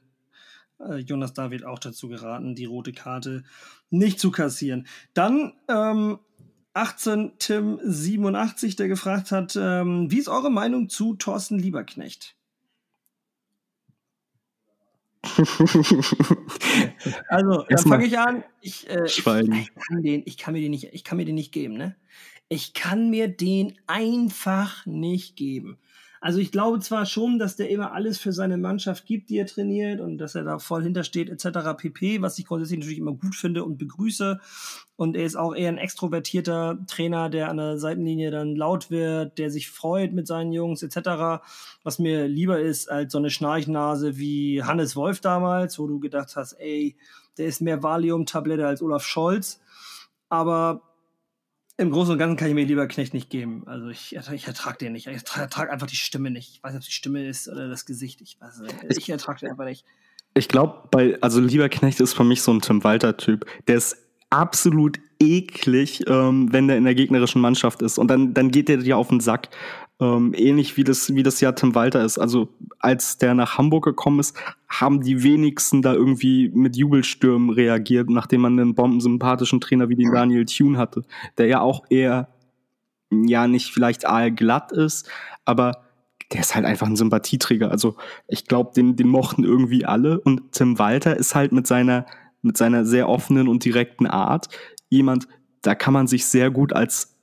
äh, Jonas David auch dazu geraten, die rote Karte nicht zu kassieren. Dann ähm, 18 Tim 87, der gefragt hat, ähm, wie ist eure Meinung zu Thorsten Lieberknecht? also, dann fange ich an. Ich, äh, ich, ich, kann den, ich, kann mir den nicht, ich kann mir den nicht geben, ne? Ich kann mir den einfach nicht geben. Also ich glaube zwar schon, dass der immer alles für seine Mannschaft gibt, die er trainiert und dass er da voll hintersteht etc. pp, was ich grundsätzlich natürlich immer gut finde und begrüße. Und er ist auch eher ein extrovertierter Trainer, der an der Seitenlinie dann laut wird, der sich freut mit seinen Jungs etc. Was mir lieber ist als so eine Schnarchnase wie Hannes Wolf damals, wo du gedacht hast, ey, der ist mehr Valium-Tablette als Olaf Scholz. Aber im Großen und Ganzen kann ich mir lieber Knecht nicht geben. Also ich, ich ertrage den nicht. Ich ertrage einfach die Stimme nicht. Ich weiß nicht, ob die Stimme ist oder das Gesicht. Ich weiß nicht. Ich ertrage den einfach nicht. Ich glaube, bei, also lieber Knecht ist für mich so ein Tim Walter-Typ. Der ist absolut eklig, ähm, wenn der in der gegnerischen Mannschaft ist. Und dann, dann geht der dir auf den Sack. Ähm, ähnlich wie das, wie das ja Tim Walter ist. Also als der nach Hamburg gekommen ist, haben die wenigsten da irgendwie mit Jubelstürmen reagiert, nachdem man einen bombensympathischen Trainer wie den Daniel Thune hatte, der ja auch eher, ja nicht vielleicht aalglatt ist, aber der ist halt einfach ein Sympathieträger. Also ich glaube, den, den mochten irgendwie alle. Und Tim Walter ist halt mit seiner, mit seiner sehr offenen und direkten Art jemand, da kann man sich sehr gut als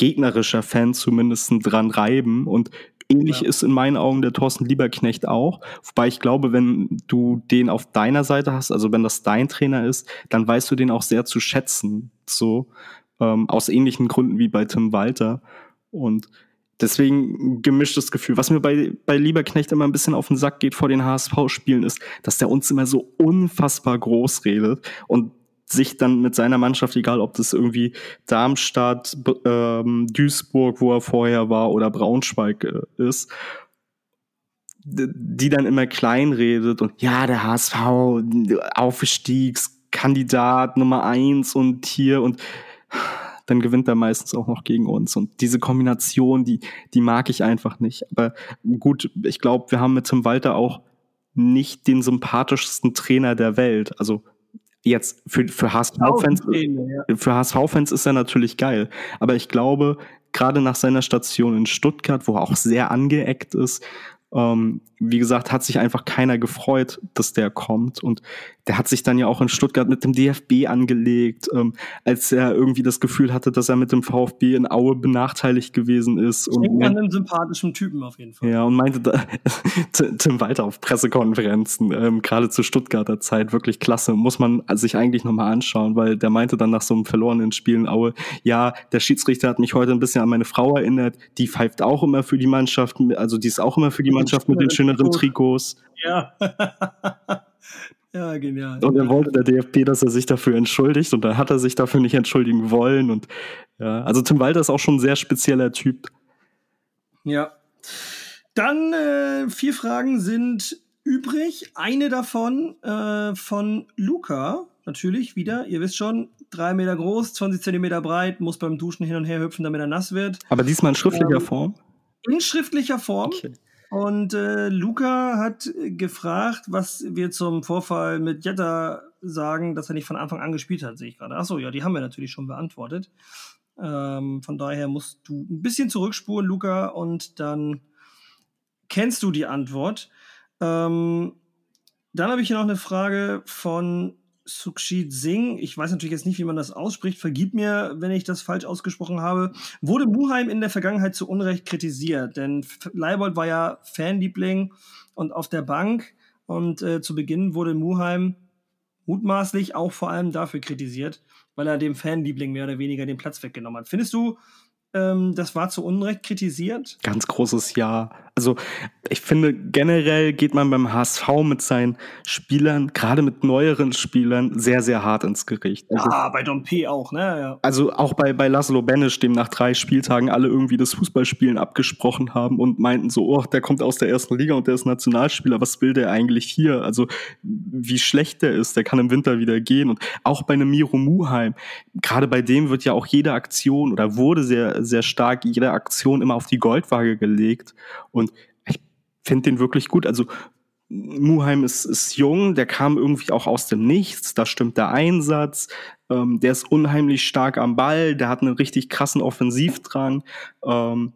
gegnerischer Fan zumindest dran reiben. Und ähnlich ja. ist in meinen Augen der Thorsten Lieberknecht auch. Wobei ich glaube, wenn du den auf deiner Seite hast, also wenn das dein Trainer ist, dann weißt du den auch sehr zu schätzen. So, ähm, aus ähnlichen Gründen wie bei Tim Walter. Und deswegen gemischtes Gefühl. Was mir bei, bei Lieberknecht immer ein bisschen auf den Sack geht vor den HSV-Spielen ist, dass der uns immer so unfassbar groß redet. Und sich dann mit seiner Mannschaft, egal ob das irgendwie Darmstadt, ähm, Duisburg, wo er vorher war, oder Braunschweig äh, ist, die dann immer klein redet und ja, der HSV, Aufstiegskandidat Nummer eins und hier und dann gewinnt er meistens auch noch gegen uns. Und diese Kombination, die, die mag ich einfach nicht. Aber gut, ich glaube, wir haben mit Tim Walter auch nicht den sympathischsten Trainer der Welt. Also Jetzt für, für HSV-Fans ja. für HSV-Fans ist er natürlich geil. Aber ich glaube, gerade nach seiner Station in Stuttgart, wo er auch sehr angeeckt ist, ähm, wie gesagt, hat sich einfach keiner gefreut, dass der kommt. Und der hat sich dann ja auch in Stuttgart mit dem DFB angelegt, ähm, als er irgendwie das Gefühl hatte, dass er mit dem VfB in Aue benachteiligt gewesen ist. Ich und an einen sympathischen Typen auf jeden Fall. Ja, und meinte da, Tim Walter auf Pressekonferenzen, ähm, gerade zur Stuttgarter Zeit, wirklich klasse. Muss man sich eigentlich nochmal anschauen, weil der meinte dann nach so einem verlorenen Spiel in Aue, ja, der Schiedsrichter hat mich heute ein bisschen an meine Frau erinnert, die pfeift auch immer für die Mannschaft, also die ist auch immer für die Mannschaft mit den schöneren Trikots. Ja. ja, genial. Und er wollte der DFB, dass er sich dafür entschuldigt und dann hat er sich dafür nicht entschuldigen wollen. Und ja, also Tim Walter ist auch schon ein sehr spezieller Typ. Ja. Dann äh, vier Fragen sind übrig. Eine davon äh, von Luca, natürlich wieder. Ihr wisst schon, drei Meter groß, 20 Zentimeter breit, muss beim Duschen hin und her hüpfen, damit er nass wird. Aber diesmal in schriftlicher ähm, Form? In schriftlicher Form. Okay. Und äh, Luca hat gefragt, was wir zum Vorfall mit Jetta sagen, dass er nicht von Anfang an gespielt hat, sehe ich gerade. Achso, ja, die haben wir natürlich schon beantwortet. Ähm, von daher musst du ein bisschen zurückspulen, Luca, und dann kennst du die Antwort. Ähm, dann habe ich hier noch eine Frage von Sukhshit Singh, ich weiß natürlich jetzt nicht, wie man das ausspricht, vergib mir, wenn ich das falsch ausgesprochen habe, wurde Muheim in der Vergangenheit zu Unrecht kritisiert, denn Leibold war ja Fanliebling und auf der Bank. Und äh, zu Beginn wurde Muheim mutmaßlich auch vor allem dafür kritisiert, weil er dem Fanliebling mehr oder weniger den Platz weggenommen hat. Findest du, ähm, das war zu Unrecht kritisiert? Ganz großes Ja. Also ich finde, generell geht man beim HSV mit seinen Spielern, gerade mit neueren Spielern, sehr, sehr hart ins Gericht. Also, ja, bei Dompe auch, ne? Ja. Also auch bei, bei Laszlo Benisch, dem nach drei Spieltagen alle irgendwie das Fußballspielen abgesprochen haben und meinten so, oh, der kommt aus der ersten Liga und der ist Nationalspieler, was will der eigentlich hier? Also wie schlecht der ist, der kann im Winter wieder gehen. Und auch bei einem Miro Muheim, gerade bei dem wird ja auch jede Aktion oder wurde sehr, sehr stark jede Aktion immer auf die Goldwaage gelegt. Und ich finde den wirklich gut. Also Muheim ist, ist jung, der kam irgendwie auch aus dem Nichts, da stimmt der Einsatz, ähm, der ist unheimlich stark am Ball, der hat einen richtig krassen Offensivdrang. Ähm,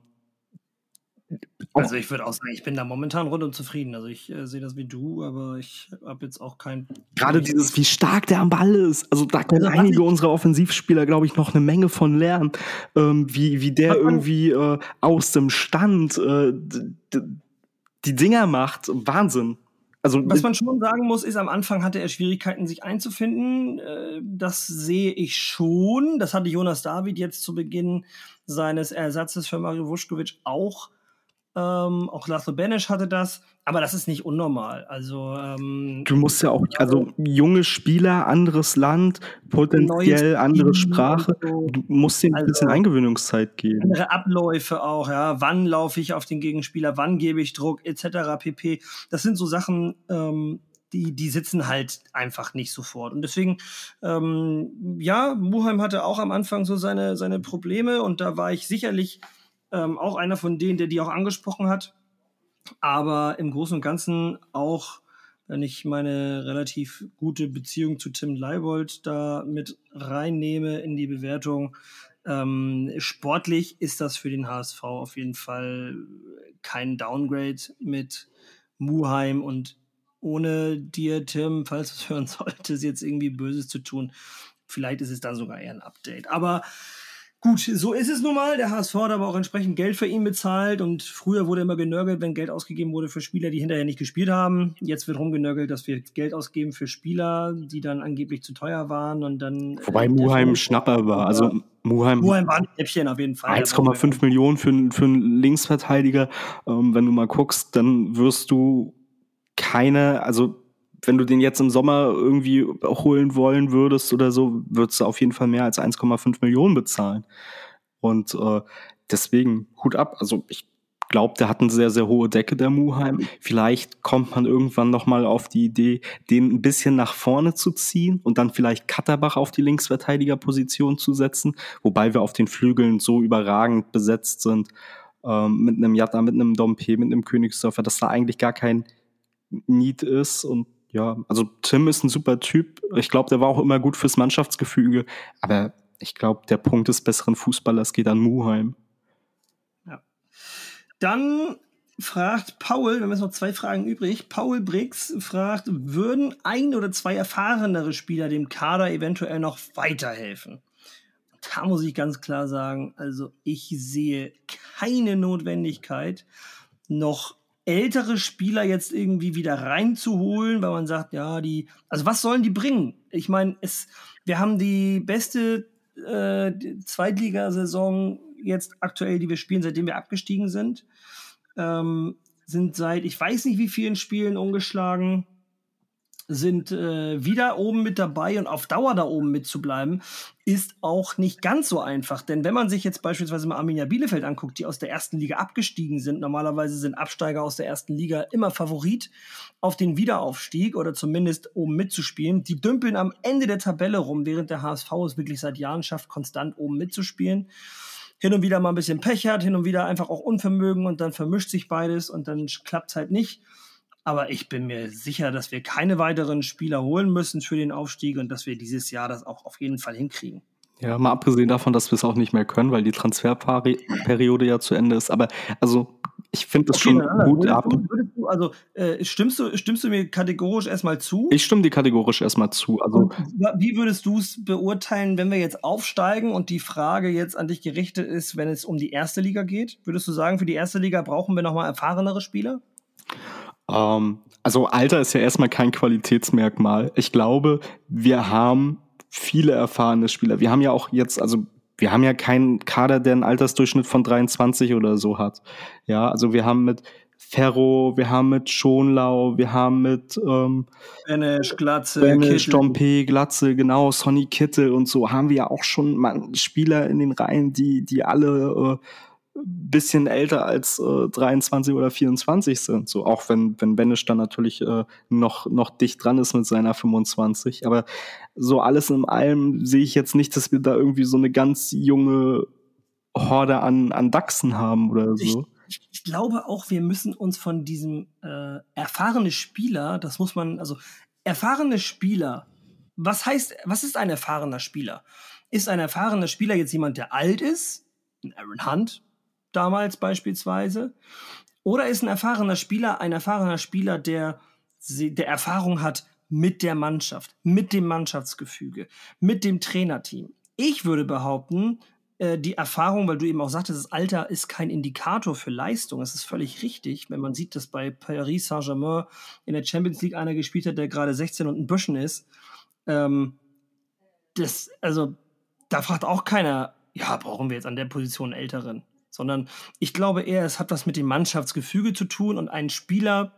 also ich würde auch sagen, ich bin da momentan rundum zufrieden. Also ich äh, sehe das wie du, aber ich habe jetzt auch kein. Gerade dieses, wie stark der am Ball ist. Also da können also, einige unserer Offensivspieler, glaube ich, noch eine Menge von lernen. Ähm, wie, wie der irgendwie äh, aus dem Stand äh, die Dinger macht. Wahnsinn. Also, Was man schon sagen muss, ist, am Anfang hatte er Schwierigkeiten, sich einzufinden. Äh, das sehe ich schon. Das hatte Jonas David jetzt zu Beginn seines Ersatzes für Mario Vuskovic auch ähm, auch Laszlo Benesch hatte das, aber das ist nicht unnormal. Also ähm, du musst ja auch, also junge Spieler, anderes Land, potenziell andere Sprache, so. du musst ihnen also, ein bisschen Eingewöhnungszeit geben. Andere Abläufe auch, ja. Wann laufe ich auf den Gegenspieler, wann gebe ich Druck, etc. pp. Das sind so Sachen, ähm, die, die sitzen halt einfach nicht sofort. Und deswegen, ähm, ja, Muheim hatte auch am Anfang so seine, seine Probleme und da war ich sicherlich ähm, auch einer von denen, der die auch angesprochen hat. Aber im Großen und Ganzen auch, wenn ich meine relativ gute Beziehung zu Tim Leibold da mit reinnehme in die Bewertung, ähm, sportlich ist das für den HSV auf jeden Fall kein Downgrade mit Muheim und ohne dir, Tim, falls du es hören solltest, jetzt irgendwie Böses zu tun. Vielleicht ist es dann sogar eher ein Update. Aber Gut, so ist es nun mal. Der HSV hat aber auch entsprechend Geld für ihn bezahlt und früher wurde immer genörgelt, wenn Geld ausgegeben wurde für Spieler, die hinterher nicht gespielt haben. Jetzt wird rumgenörgelt, dass wir Geld ausgeben für Spieler, die dann angeblich zu teuer waren und dann. Äh, Wobei äh, Muheim Schnapper war. Also Muheim, Muheim war ein Häppchen auf jeden Fall. 1,5 Millionen für, für einen Linksverteidiger. Ähm, wenn du mal guckst, dann wirst du keine, also wenn du den jetzt im Sommer irgendwie holen wollen würdest oder so, würdest du auf jeden Fall mehr als 1,5 Millionen bezahlen. Und äh, deswegen Hut ab. Also ich glaube, der hat eine sehr, sehr hohe Decke, der Muheim. Vielleicht kommt man irgendwann nochmal auf die Idee, den ein bisschen nach vorne zu ziehen und dann vielleicht Katterbach auf die Linksverteidigerposition zu setzen, wobei wir auf den Flügeln so überragend besetzt sind, ähm, mit einem Jatta, mit einem Dompe, mit einem Königsdörfer, dass da eigentlich gar kein Need ist und ja, also Tim ist ein super Typ. Ich glaube, der war auch immer gut fürs Mannschaftsgefüge. Aber ich glaube, der Punkt des besseren Fußballers geht an Muheim. Ja. Dann fragt Paul, wir haben jetzt noch zwei Fragen übrig. Paul Briggs fragt, würden ein oder zwei erfahrenere Spieler dem Kader eventuell noch weiterhelfen? Da muss ich ganz klar sagen, also ich sehe keine Notwendigkeit, noch ältere Spieler jetzt irgendwie wieder reinzuholen, weil man sagt, ja, die, also was sollen die bringen? Ich meine, es, wir haben die beste äh, Zweitligasaison jetzt aktuell, die wir spielen, seitdem wir abgestiegen sind. Ähm, sind seit, ich weiß nicht wie vielen Spielen ungeschlagen sind äh, wieder oben mit dabei und auf Dauer da oben mitzubleiben, ist auch nicht ganz so einfach. Denn wenn man sich jetzt beispielsweise mal Arminia Bielefeld anguckt, die aus der ersten Liga abgestiegen sind, normalerweise sind Absteiger aus der ersten Liga immer Favorit auf den Wiederaufstieg oder zumindest oben mitzuspielen. Die dümpeln am Ende der Tabelle rum, während der HSV es wirklich seit Jahren schafft, konstant oben mitzuspielen hin und wieder mal ein bisschen Pech hat, hin und wieder einfach auch Unvermögen und dann vermischt sich beides und dann klappt es halt nicht. Aber ich bin mir sicher, dass wir keine weiteren Spieler holen müssen für den Aufstieg und dass wir dieses Jahr das auch auf jeden Fall hinkriegen. Ja, mal abgesehen davon, dass wir es auch nicht mehr können, weil die Transferperiode ja zu Ende ist. Aber also ich finde das okay, schon nein, gut ab. Also äh, stimmst, du, stimmst du mir kategorisch erstmal zu? Ich stimme dir kategorisch erstmal zu. Also, und wie würdest du es beurteilen, wenn wir jetzt aufsteigen und die Frage jetzt an dich gerichtet ist, wenn es um die erste Liga geht? Würdest du sagen, für die erste Liga brauchen wir nochmal erfahrenere Spieler? Ähm, also Alter ist ja erstmal kein Qualitätsmerkmal. Ich glaube, wir haben viele erfahrene Spieler. Wir haben ja auch jetzt, also wir haben ja keinen Kader, der einen Altersdurchschnitt von 23 oder so hat. Ja, also wir haben mit Ferro, wir haben mit Schonlau, wir haben mit ähm, Benesch, Glatze, Benesch, Dompe, Glatze, genau, Sonny Kittel und so haben wir ja auch schon Spieler in den Reihen, die, die alle äh, bisschen älter als äh, 23 oder 24 sind. So auch wenn wenn Benisch dann natürlich äh, noch noch dicht dran ist mit seiner 25. Aber so alles in allem sehe ich jetzt nicht, dass wir da irgendwie so eine ganz junge Horde an an Dachsen haben oder so. Ich, ich glaube auch, wir müssen uns von diesem äh, erfahrene Spieler, das muss man, also erfahrene Spieler, was heißt, was ist ein erfahrener Spieler? Ist ein erfahrener Spieler jetzt jemand, der alt ist? Aaron Hunt damals beispielsweise? Oder ist ein erfahrener Spieler ein erfahrener Spieler, der, der Erfahrung hat mit der Mannschaft, mit dem Mannschaftsgefüge, mit dem Trainerteam? Ich würde behaupten, äh, die Erfahrung, weil du eben auch sagtest, das Alter ist kein Indikator für Leistung. Das ist völlig richtig. Wenn man sieht, dass bei Paris Saint-Germain in der Champions League einer gespielt hat, der gerade 16 und ein Büschen ist, ähm, das, also, da fragt auch keiner, ja, brauchen wir jetzt an der Position einen Älteren? Sondern ich glaube eher, es hat was mit dem Mannschaftsgefüge zu tun und ein Spieler,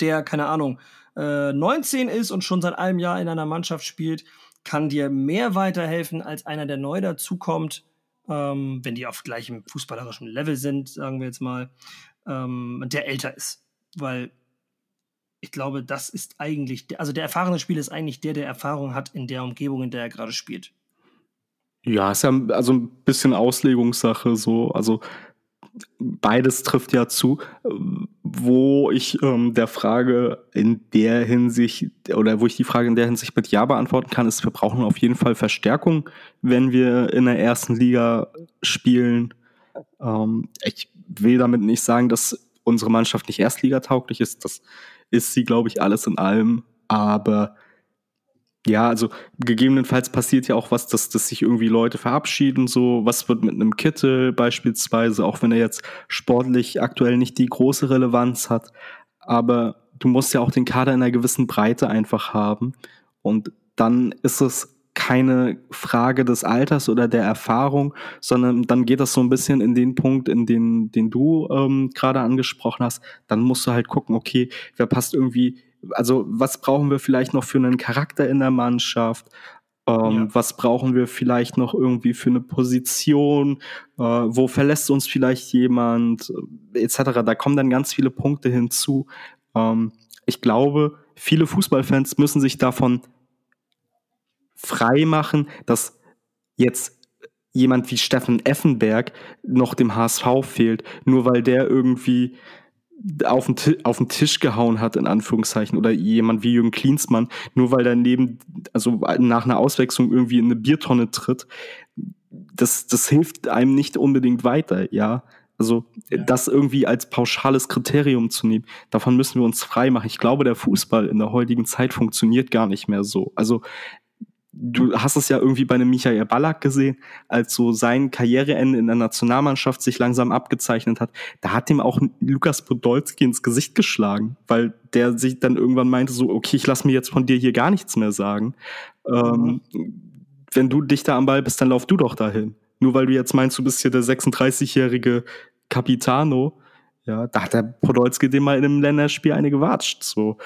der, keine Ahnung, äh, 19 ist und schon seit einem Jahr in einer Mannschaft spielt, kann dir mehr weiterhelfen als einer, der neu dazukommt, ähm, wenn die auf gleichem fußballerischen Level sind, sagen wir jetzt mal, ähm, der älter ist. Weil ich glaube, das ist eigentlich, also der erfahrene Spieler ist eigentlich der, der Erfahrung hat in der Umgebung, in der er gerade spielt. Ja, ist ja also ein bisschen Auslegungssache so. Also beides trifft ja zu, wo ich ähm, der Frage in der Hinsicht oder wo ich die Frage in der Hinsicht mit Ja beantworten kann, ist, wir brauchen auf jeden Fall Verstärkung, wenn wir in der ersten Liga spielen. Ähm, ich will damit nicht sagen, dass unsere Mannschaft nicht erstligatauglich ist. Das ist sie, glaube ich, alles in allem. Aber ja, also gegebenenfalls passiert ja auch was, dass, dass sich irgendwie Leute verabschieden, so was wird mit einem Kittel beispielsweise, auch wenn er jetzt sportlich aktuell nicht die große Relevanz hat. Aber du musst ja auch den Kader in einer gewissen Breite einfach haben. Und dann ist es keine Frage des Alters oder der Erfahrung, sondern dann geht das so ein bisschen in den Punkt, in den, den du ähm, gerade angesprochen hast. Dann musst du halt gucken, okay, wer passt irgendwie also was brauchen wir vielleicht noch für einen Charakter in der Mannschaft? Ähm, ja. Was brauchen wir vielleicht noch irgendwie für eine Position? Äh, wo verlässt uns vielleicht jemand? Etc. Da kommen dann ganz viele Punkte hinzu. Ähm, ich glaube, viele Fußballfans müssen sich davon frei machen, dass jetzt jemand wie Steffen Effenberg noch dem HSV fehlt, nur weil der irgendwie auf den, auf den Tisch gehauen hat, in Anführungszeichen, oder jemand wie Jürgen Klinsmann, nur weil er neben, also nach einer Auswechslung irgendwie in eine Biertonne tritt, das, das hilft einem nicht unbedingt weiter, ja. Also ja. das irgendwie als pauschales Kriterium zu nehmen, davon müssen wir uns frei machen. Ich glaube, der Fußball in der heutigen Zeit funktioniert gar nicht mehr so. Also du hast es ja irgendwie bei einem Michael Ballack gesehen, als so sein Karriereende in der Nationalmannschaft sich langsam abgezeichnet hat. Da hat ihm auch Lukas Podolski ins Gesicht geschlagen, weil der sich dann irgendwann meinte so, okay, ich lass mir jetzt von dir hier gar nichts mehr sagen. Ähm, wenn du dichter am Ball bist, dann lauf du doch dahin. Nur weil du jetzt meinst, du bist hier der 36-jährige Capitano, ja, da hat der Podolski dem mal in einem Länderspiel eine gewatscht, so.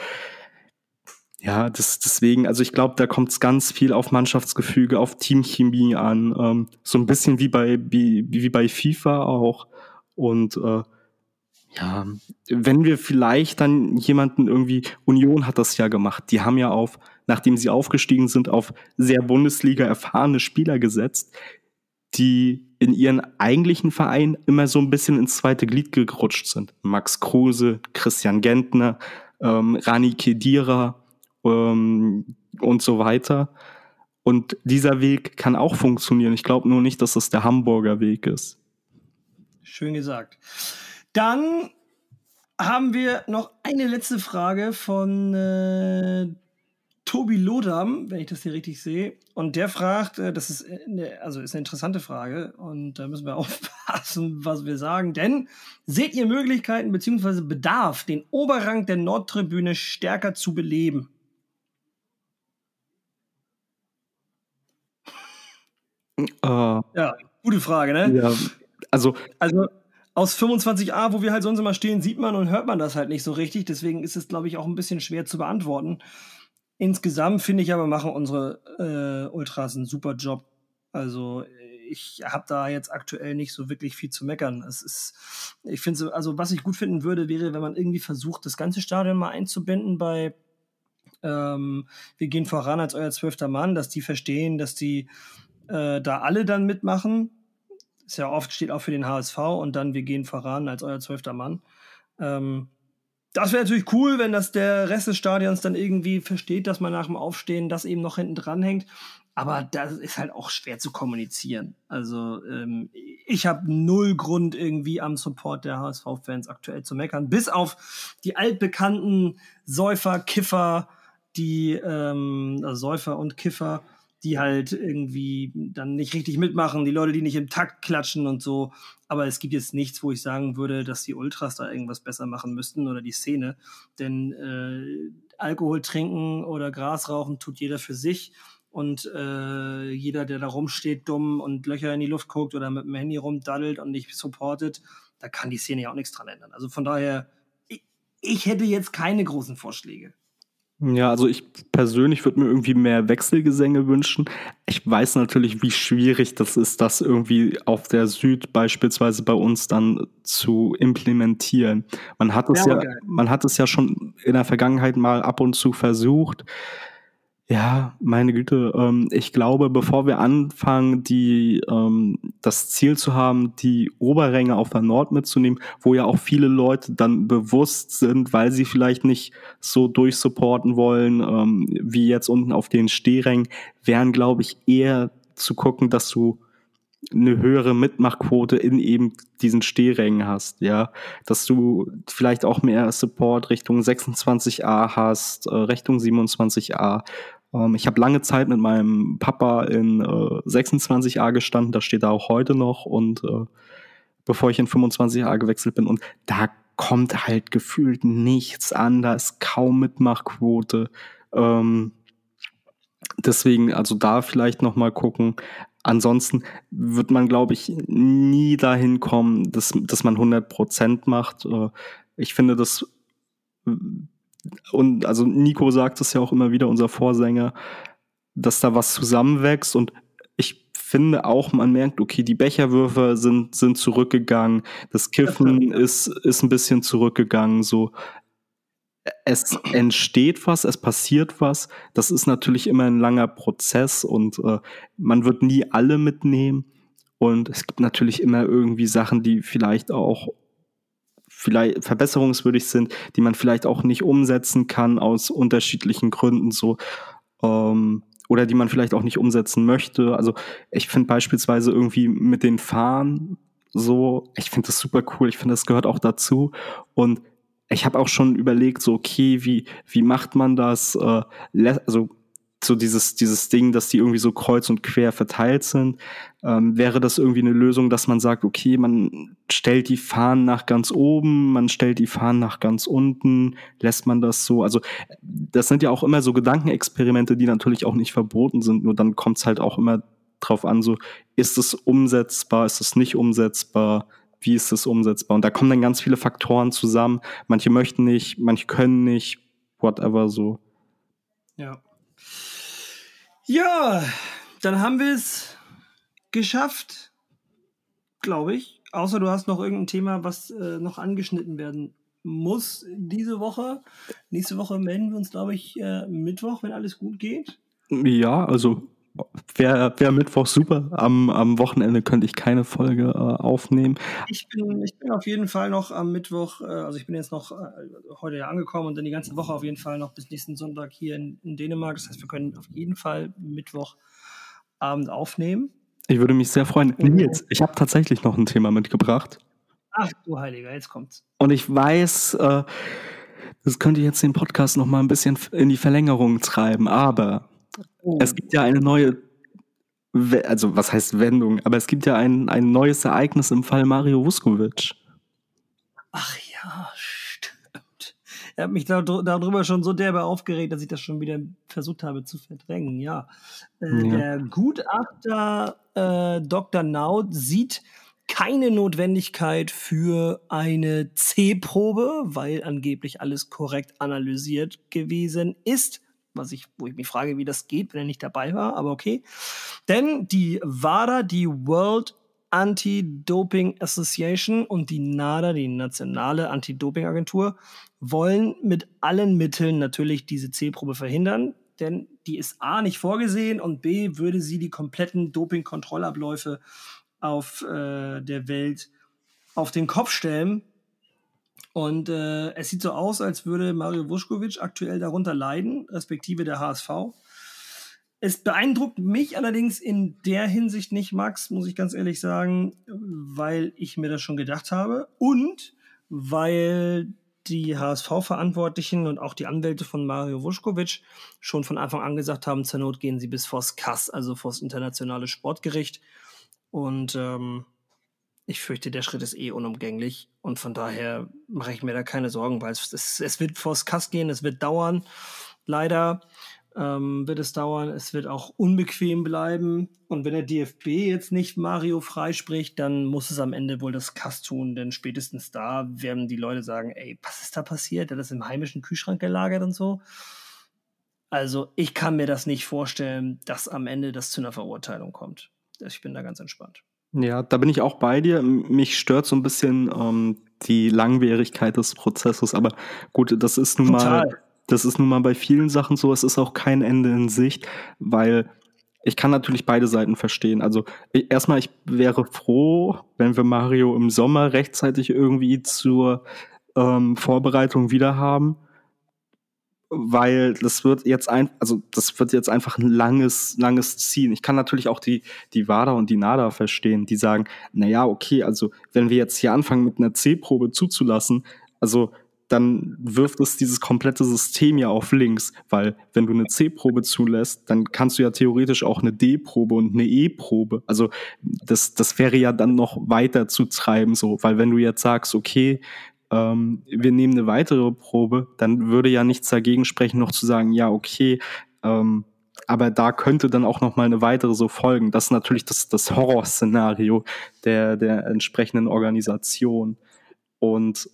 Ja, das, deswegen, also ich glaube, da kommt es ganz viel auf Mannschaftsgefüge, auf Teamchemie an. Ähm, so ein bisschen wie bei, wie, wie bei FIFA auch. Und äh, ja, wenn wir vielleicht dann jemanden irgendwie, Union hat das ja gemacht, die haben ja auf, nachdem sie aufgestiegen sind, auf sehr Bundesliga erfahrene Spieler gesetzt, die in ihren eigentlichen Verein immer so ein bisschen ins zweite Glied gerutscht sind. Max Kruse, Christian Gentner, ähm, Rani Kedira, ähm, und so weiter. Und dieser Weg kann auch funktionieren. Ich glaube nur nicht, dass es der Hamburger Weg ist. Schön gesagt. Dann haben wir noch eine letzte Frage von äh, Tobi Lodam, wenn ich das hier richtig sehe. Und der fragt, äh, das ist eine, also ist eine interessante Frage und da müssen wir aufpassen, was wir sagen. Denn seht ihr Möglichkeiten bzw. Bedarf, den Oberrang der Nordtribüne stärker zu beleben? Äh, ja, gute Frage, ne? Ja, also, also aus 25a, wo wir halt sonst immer stehen, sieht man und hört man das halt nicht so richtig. Deswegen ist es, glaube ich, auch ein bisschen schwer zu beantworten. Insgesamt finde ich aber, machen unsere äh, Ultras einen super Job. Also ich habe da jetzt aktuell nicht so wirklich viel zu meckern. Es ist, ich finde so, also was ich gut finden würde, wäre, wenn man irgendwie versucht, das ganze Stadion mal einzubinden bei ähm, wir gehen voran als euer zwölfter Mann, dass die verstehen, dass die äh, da alle dann mitmachen. Ist ja oft, steht auch für den HSV und dann wir gehen voran als euer zwölfter Mann. Ähm, das wäre natürlich cool, wenn das der Rest des Stadions dann irgendwie versteht, dass man nach dem Aufstehen das eben noch hinten dran hängt. Aber das ist halt auch schwer zu kommunizieren. Also ähm, ich habe null Grund irgendwie am Support der HSV-Fans aktuell zu meckern, bis auf die altbekannten Säufer, Kiffer, die ähm, also Säufer und Kiffer, die halt irgendwie dann nicht richtig mitmachen, die Leute, die nicht im Takt klatschen und so. Aber es gibt jetzt nichts, wo ich sagen würde, dass die Ultras da irgendwas besser machen müssten oder die Szene. Denn äh, Alkohol trinken oder Gras rauchen tut jeder für sich. Und äh, jeder, der da rumsteht, dumm und Löcher in die Luft guckt oder mit dem Handy rumdaddelt und nicht supportet, da kann die Szene ja auch nichts dran ändern. Also von daher, ich, ich hätte jetzt keine großen Vorschläge. Ja, also ich persönlich würde mir irgendwie mehr Wechselgesänge wünschen. Ich weiß natürlich, wie schwierig das ist, das irgendwie auf der Süd beispielsweise bei uns dann zu implementieren. Man hat es ja, ja man hat es ja schon in der Vergangenheit mal ab und zu versucht. Ja, meine Güte, ähm, ich glaube, bevor wir anfangen, die, ähm, das Ziel zu haben, die Oberränge auf der Nord mitzunehmen, wo ja auch viele Leute dann bewusst sind, weil sie vielleicht nicht so durchsupporten wollen, ähm, wie jetzt unten auf den Stehrängen, wären, glaube ich, eher zu gucken, dass du eine höhere Mitmachquote in eben diesen Stehrängen hast, ja, dass du vielleicht auch mehr Support Richtung 26a hast, äh, Richtung 27a. Ähm, ich habe lange Zeit mit meinem Papa in äh, 26a gestanden, da steht er auch heute noch und äh, bevor ich in 25a gewechselt bin und da kommt halt gefühlt nichts an, da ist kaum Mitmachquote. Ähm, deswegen also da vielleicht noch mal gucken. Ansonsten wird man, glaube ich, nie dahin kommen, dass, dass man 100 Prozent macht. Äh, ich finde das, und also Nico sagt es ja auch immer wieder, unser Vorsänger, dass da was zusammenwächst. Und ich finde auch, man merkt, okay, die Becherwürfe sind, sind zurückgegangen, das Kiffen ist, ist ein bisschen zurückgegangen, so es entsteht was, es passiert was. Das ist natürlich immer ein langer Prozess und äh, man wird nie alle mitnehmen. Und es gibt natürlich immer irgendwie Sachen, die vielleicht auch vielleicht verbesserungswürdig sind, die man vielleicht auch nicht umsetzen kann aus unterschiedlichen Gründen so. Ähm, oder die man vielleicht auch nicht umsetzen möchte. Also ich finde beispielsweise irgendwie mit den Fahren so, ich finde das super cool, ich finde, das gehört auch dazu. Und ich habe auch schon überlegt, so, okay, wie, wie macht man das? Äh, also so dieses, dieses Ding, dass die irgendwie so kreuz und quer verteilt sind. Ähm, wäre das irgendwie eine Lösung, dass man sagt, okay, man stellt die Fahnen nach ganz oben, man stellt die Fahnen nach ganz unten, lässt man das so? Also das sind ja auch immer so Gedankenexperimente, die natürlich auch nicht verboten sind, nur dann kommt es halt auch immer drauf an, so ist es umsetzbar, ist es nicht umsetzbar, wie ist es umsetzbar? Und da kommen dann ganz viele Faktoren zusammen. Manche möchten nicht, manche können nicht, whatever so. Ja. Ja, dann haben wir es geschafft, glaube ich. Außer du hast noch irgendein Thema, was äh, noch angeschnitten werden muss diese Woche. Nächste Woche melden wir uns, glaube ich, äh, Mittwoch, wenn alles gut geht. Ja, also Wäre wär Mittwoch super. Am, am Wochenende könnte ich keine Folge äh, aufnehmen. Ich bin, ich bin auf jeden Fall noch am Mittwoch, äh, also ich bin jetzt noch äh, heute ja angekommen und dann die ganze Woche auf jeden Fall noch bis nächsten Sonntag hier in, in Dänemark. Das heißt, wir können auf jeden Fall Mittwochabend aufnehmen. Ich würde mich sehr freuen. Nils, ich habe tatsächlich noch ein Thema mitgebracht. Ach du Heiliger, jetzt kommt's. Und ich weiß, äh, das könnte jetzt den Podcast noch mal ein bisschen in die Verlängerung treiben, aber Oh. Es gibt ja eine neue, also was heißt Wendung, aber es gibt ja ein, ein neues Ereignis im Fall Mario Vuskovic. Ach ja, stimmt. Er hat mich darüber schon so derbe aufgeregt, dass ich das schon wieder versucht habe zu verdrängen. Ja, äh, ja. der Gutachter äh, Dr. Naut sieht keine Notwendigkeit für eine C-Probe, weil angeblich alles korrekt analysiert gewesen ist was ich, wo ich mich frage, wie das geht, wenn er nicht dabei war, aber okay. Denn die WADA, die World Anti-Doping Association und die NADA, die nationale Anti-Doping-Agentur, wollen mit allen Mitteln natürlich diese C-Probe verhindern, denn die ist A nicht vorgesehen und B würde sie die kompletten Doping-Kontrollabläufe auf äh, der Welt auf den Kopf stellen. Und äh, es sieht so aus, als würde Mario Vuskovic aktuell darunter leiden, respektive der HSV. Es beeindruckt mich allerdings in der Hinsicht nicht, Max, muss ich ganz ehrlich sagen, weil ich mir das schon gedacht habe und weil die HSV-Verantwortlichen und auch die Anwälte von Mario Vuskovic schon von Anfang an gesagt haben, zur Not gehen sie bis vors KAS, also vors internationale Sportgericht. Und ähm, ich fürchte, der Schritt ist eh unumgänglich. Und von daher mache ich mir da keine Sorgen, weil es, es, es wird vors KAS gehen, es wird dauern. Leider ähm, wird es dauern. Es wird auch unbequem bleiben. Und wenn der DFB jetzt nicht Mario freispricht, dann muss es am Ende wohl das Kass tun, denn spätestens da werden die Leute sagen, ey, was ist da passiert? Der hat das im heimischen Kühlschrank gelagert und so. Also ich kann mir das nicht vorstellen, dass am Ende das zu einer Verurteilung kommt. Ich bin da ganz entspannt. Ja, da bin ich auch bei dir. Mich stört so ein bisschen ähm, die Langwierigkeit des Prozesses, aber gut, das ist nun Total. mal das ist nun mal bei vielen Sachen so, es ist auch kein Ende in Sicht, weil ich kann natürlich beide Seiten verstehen. Also ich, erstmal, ich wäre froh, wenn wir Mario im Sommer rechtzeitig irgendwie zur ähm, Vorbereitung wieder haben, weil das wird jetzt ein, also das wird jetzt einfach ein langes, langes Ziehen. Ich kann natürlich auch die die WADA und die NADA verstehen, die sagen, na ja, okay, also wenn wir jetzt hier anfangen mit einer C-Probe zuzulassen, also dann wirft es dieses komplette System ja auf links, weil wenn du eine C-Probe zulässt, dann kannst du ja theoretisch auch eine D-Probe und eine E-Probe. Also das, das wäre ja dann noch weiter zu treiben, so, weil wenn du jetzt sagst, okay, ähm, wir nehmen eine weitere Probe, dann würde ja nichts dagegen sprechen, noch zu sagen, ja, okay, ähm, aber da könnte dann auch noch mal eine weitere so folgen. Das ist natürlich das, das Horrorszenario der, der entsprechenden Organisation. Und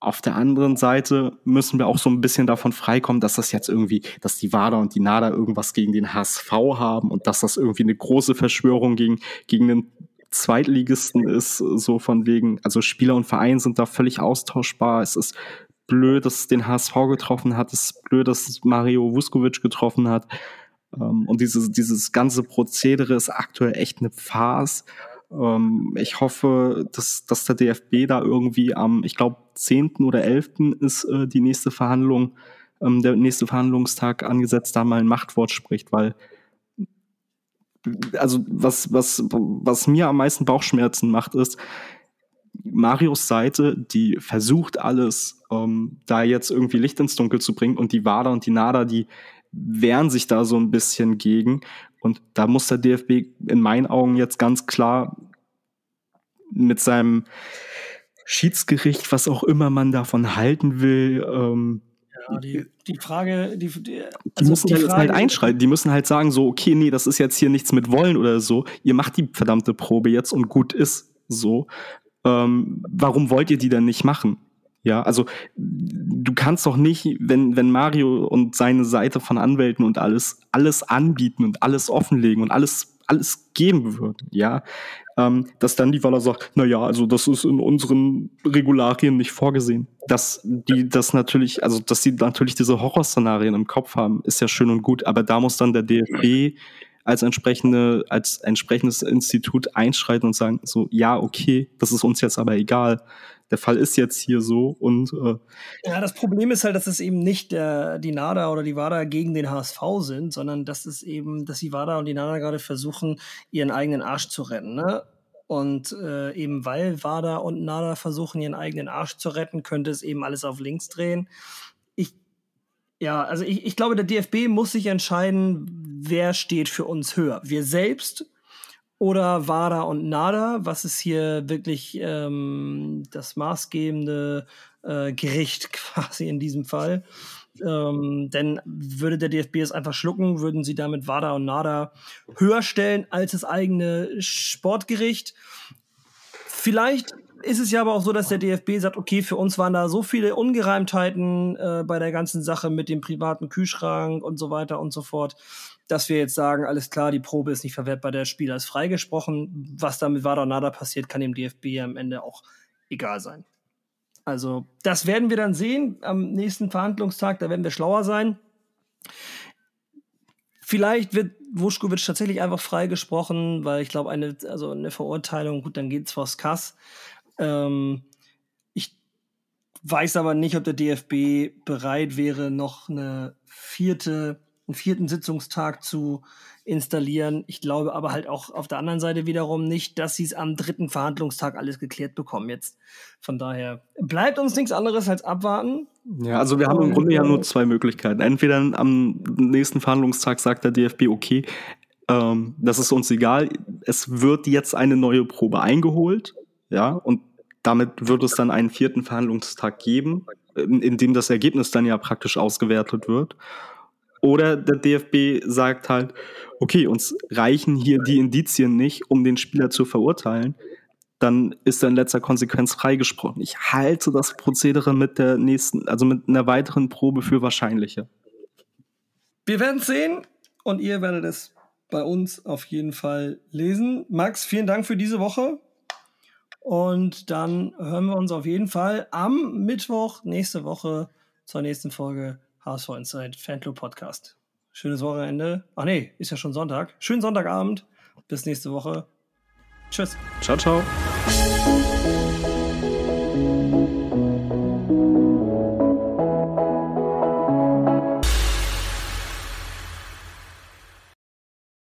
auf der anderen Seite müssen wir auch so ein bisschen davon freikommen, dass das jetzt irgendwie, dass die WADA und die NADA irgendwas gegen den HSV haben und dass das irgendwie eine große Verschwörung gegen, gegen den Zweitligisten ist, so von wegen, also Spieler und Verein sind da völlig austauschbar. Es ist blöd, dass es den HSV getroffen hat. Es ist blöd, dass es Mario Vuskovic getroffen hat. Ähm, und dieses, dieses ganze Prozedere ist aktuell echt eine Farce. Ähm, ich hoffe, dass, dass der DFB da irgendwie am, ich glaube, 10. oder 11. ist äh, die nächste Verhandlung, ähm, der nächste Verhandlungstag angesetzt, da mal ein Machtwort spricht, weil also was, was, was mir am meisten Bauchschmerzen macht, ist, Marios Seite, die versucht alles, ähm, da jetzt irgendwie Licht ins Dunkel zu bringen und die WADA und die NADA, die wehren sich da so ein bisschen gegen. Und da muss der DFB in meinen Augen jetzt ganz klar mit seinem Schiedsgericht, was auch immer man davon halten will, ähm, ja, die, die Frage, die, die, also die müssen die halt, halt einschreiten. Die müssen halt sagen so, okay, nee, das ist jetzt hier nichts mit wollen oder so. Ihr macht die verdammte Probe jetzt und gut ist so. Ähm, warum wollt ihr die denn nicht machen? Ja, also du kannst doch nicht, wenn, wenn Mario und seine Seite von Anwälten und alles, alles anbieten und alles offenlegen und alles, alles geben würden, ja, ähm, dass dann die Waller sagt, na ja, also das ist in unseren Regularien nicht vorgesehen. Dass die das natürlich, also dass die natürlich diese Horrorszenarien im Kopf haben, ist ja schön und gut, aber da muss dann der DFB als entsprechende, als entsprechendes Institut einschreiten und sagen, so, ja, okay, das ist uns jetzt aber egal der Fall ist jetzt hier so und äh ja, das Problem ist halt, dass es eben nicht der, die NADA oder die WADA gegen den HSV sind, sondern dass es eben, dass die WADA und die NADA gerade versuchen, ihren eigenen Arsch zu retten. Ne? Und äh, eben weil WADA und NADA versuchen, ihren eigenen Arsch zu retten, könnte es eben alles auf links drehen. Ich, ja, also ich, ich glaube, der DFB muss sich entscheiden, wer steht für uns höher. Wir selbst oder Wada und Nada, was ist hier wirklich ähm, das maßgebende äh, Gericht quasi in diesem Fall. Ähm, denn würde der DFB es einfach schlucken, würden sie damit WADA und NADA höher stellen als das eigene Sportgericht. Vielleicht ist es ja aber auch so, dass der DFB sagt, okay, für uns waren da so viele Ungereimtheiten äh, bei der ganzen Sache mit dem privaten Kühlschrank und so weiter und so fort dass wir jetzt sagen, alles klar, die Probe ist nicht verwertbar, der Spieler ist freigesprochen. Was damit war oder nada passiert, kann dem DFB am Ende auch egal sein. Also, das werden wir dann sehen am nächsten Verhandlungstag, da werden wir schlauer sein. Vielleicht wird Vuskovic tatsächlich einfach freigesprochen, weil ich glaube, eine, also eine Verurteilung, gut, dann geht es vors Kass. Ähm, ich weiß aber nicht, ob der DFB bereit wäre, noch eine vierte, einen vierten Sitzungstag zu installieren. Ich glaube aber halt auch auf der anderen Seite wiederum nicht, dass sie es am dritten Verhandlungstag alles geklärt bekommen jetzt. Von daher bleibt uns nichts anderes als abwarten. Ja, also wir haben im Grunde ja nur zwei Möglichkeiten. Entweder am nächsten Verhandlungstag sagt der DFB, okay, ähm, das ist uns egal, es wird jetzt eine neue Probe eingeholt, ja, und damit wird es dann einen vierten Verhandlungstag geben, in dem das Ergebnis dann ja praktisch ausgewertet wird. Oder der DFB sagt halt, okay, uns reichen hier die Indizien nicht, um den Spieler zu verurteilen. Dann ist er in letzter Konsequenz freigesprochen. Ich halte das Prozedere mit der nächsten, also mit einer weiteren Probe für wahrscheinlicher. Wir werden sehen und ihr werdet es bei uns auf jeden Fall lesen. Max, vielen Dank für diese Woche. Und dann hören wir uns auf jeden Fall am Mittwoch nächste Woche zur nächsten Folge HSV Inside Fanclub Podcast. Schönes Wochenende. Ach nee, ist ja schon Sonntag. Schönen Sonntagabend. Bis nächste Woche. Tschüss. Ciao, ciao.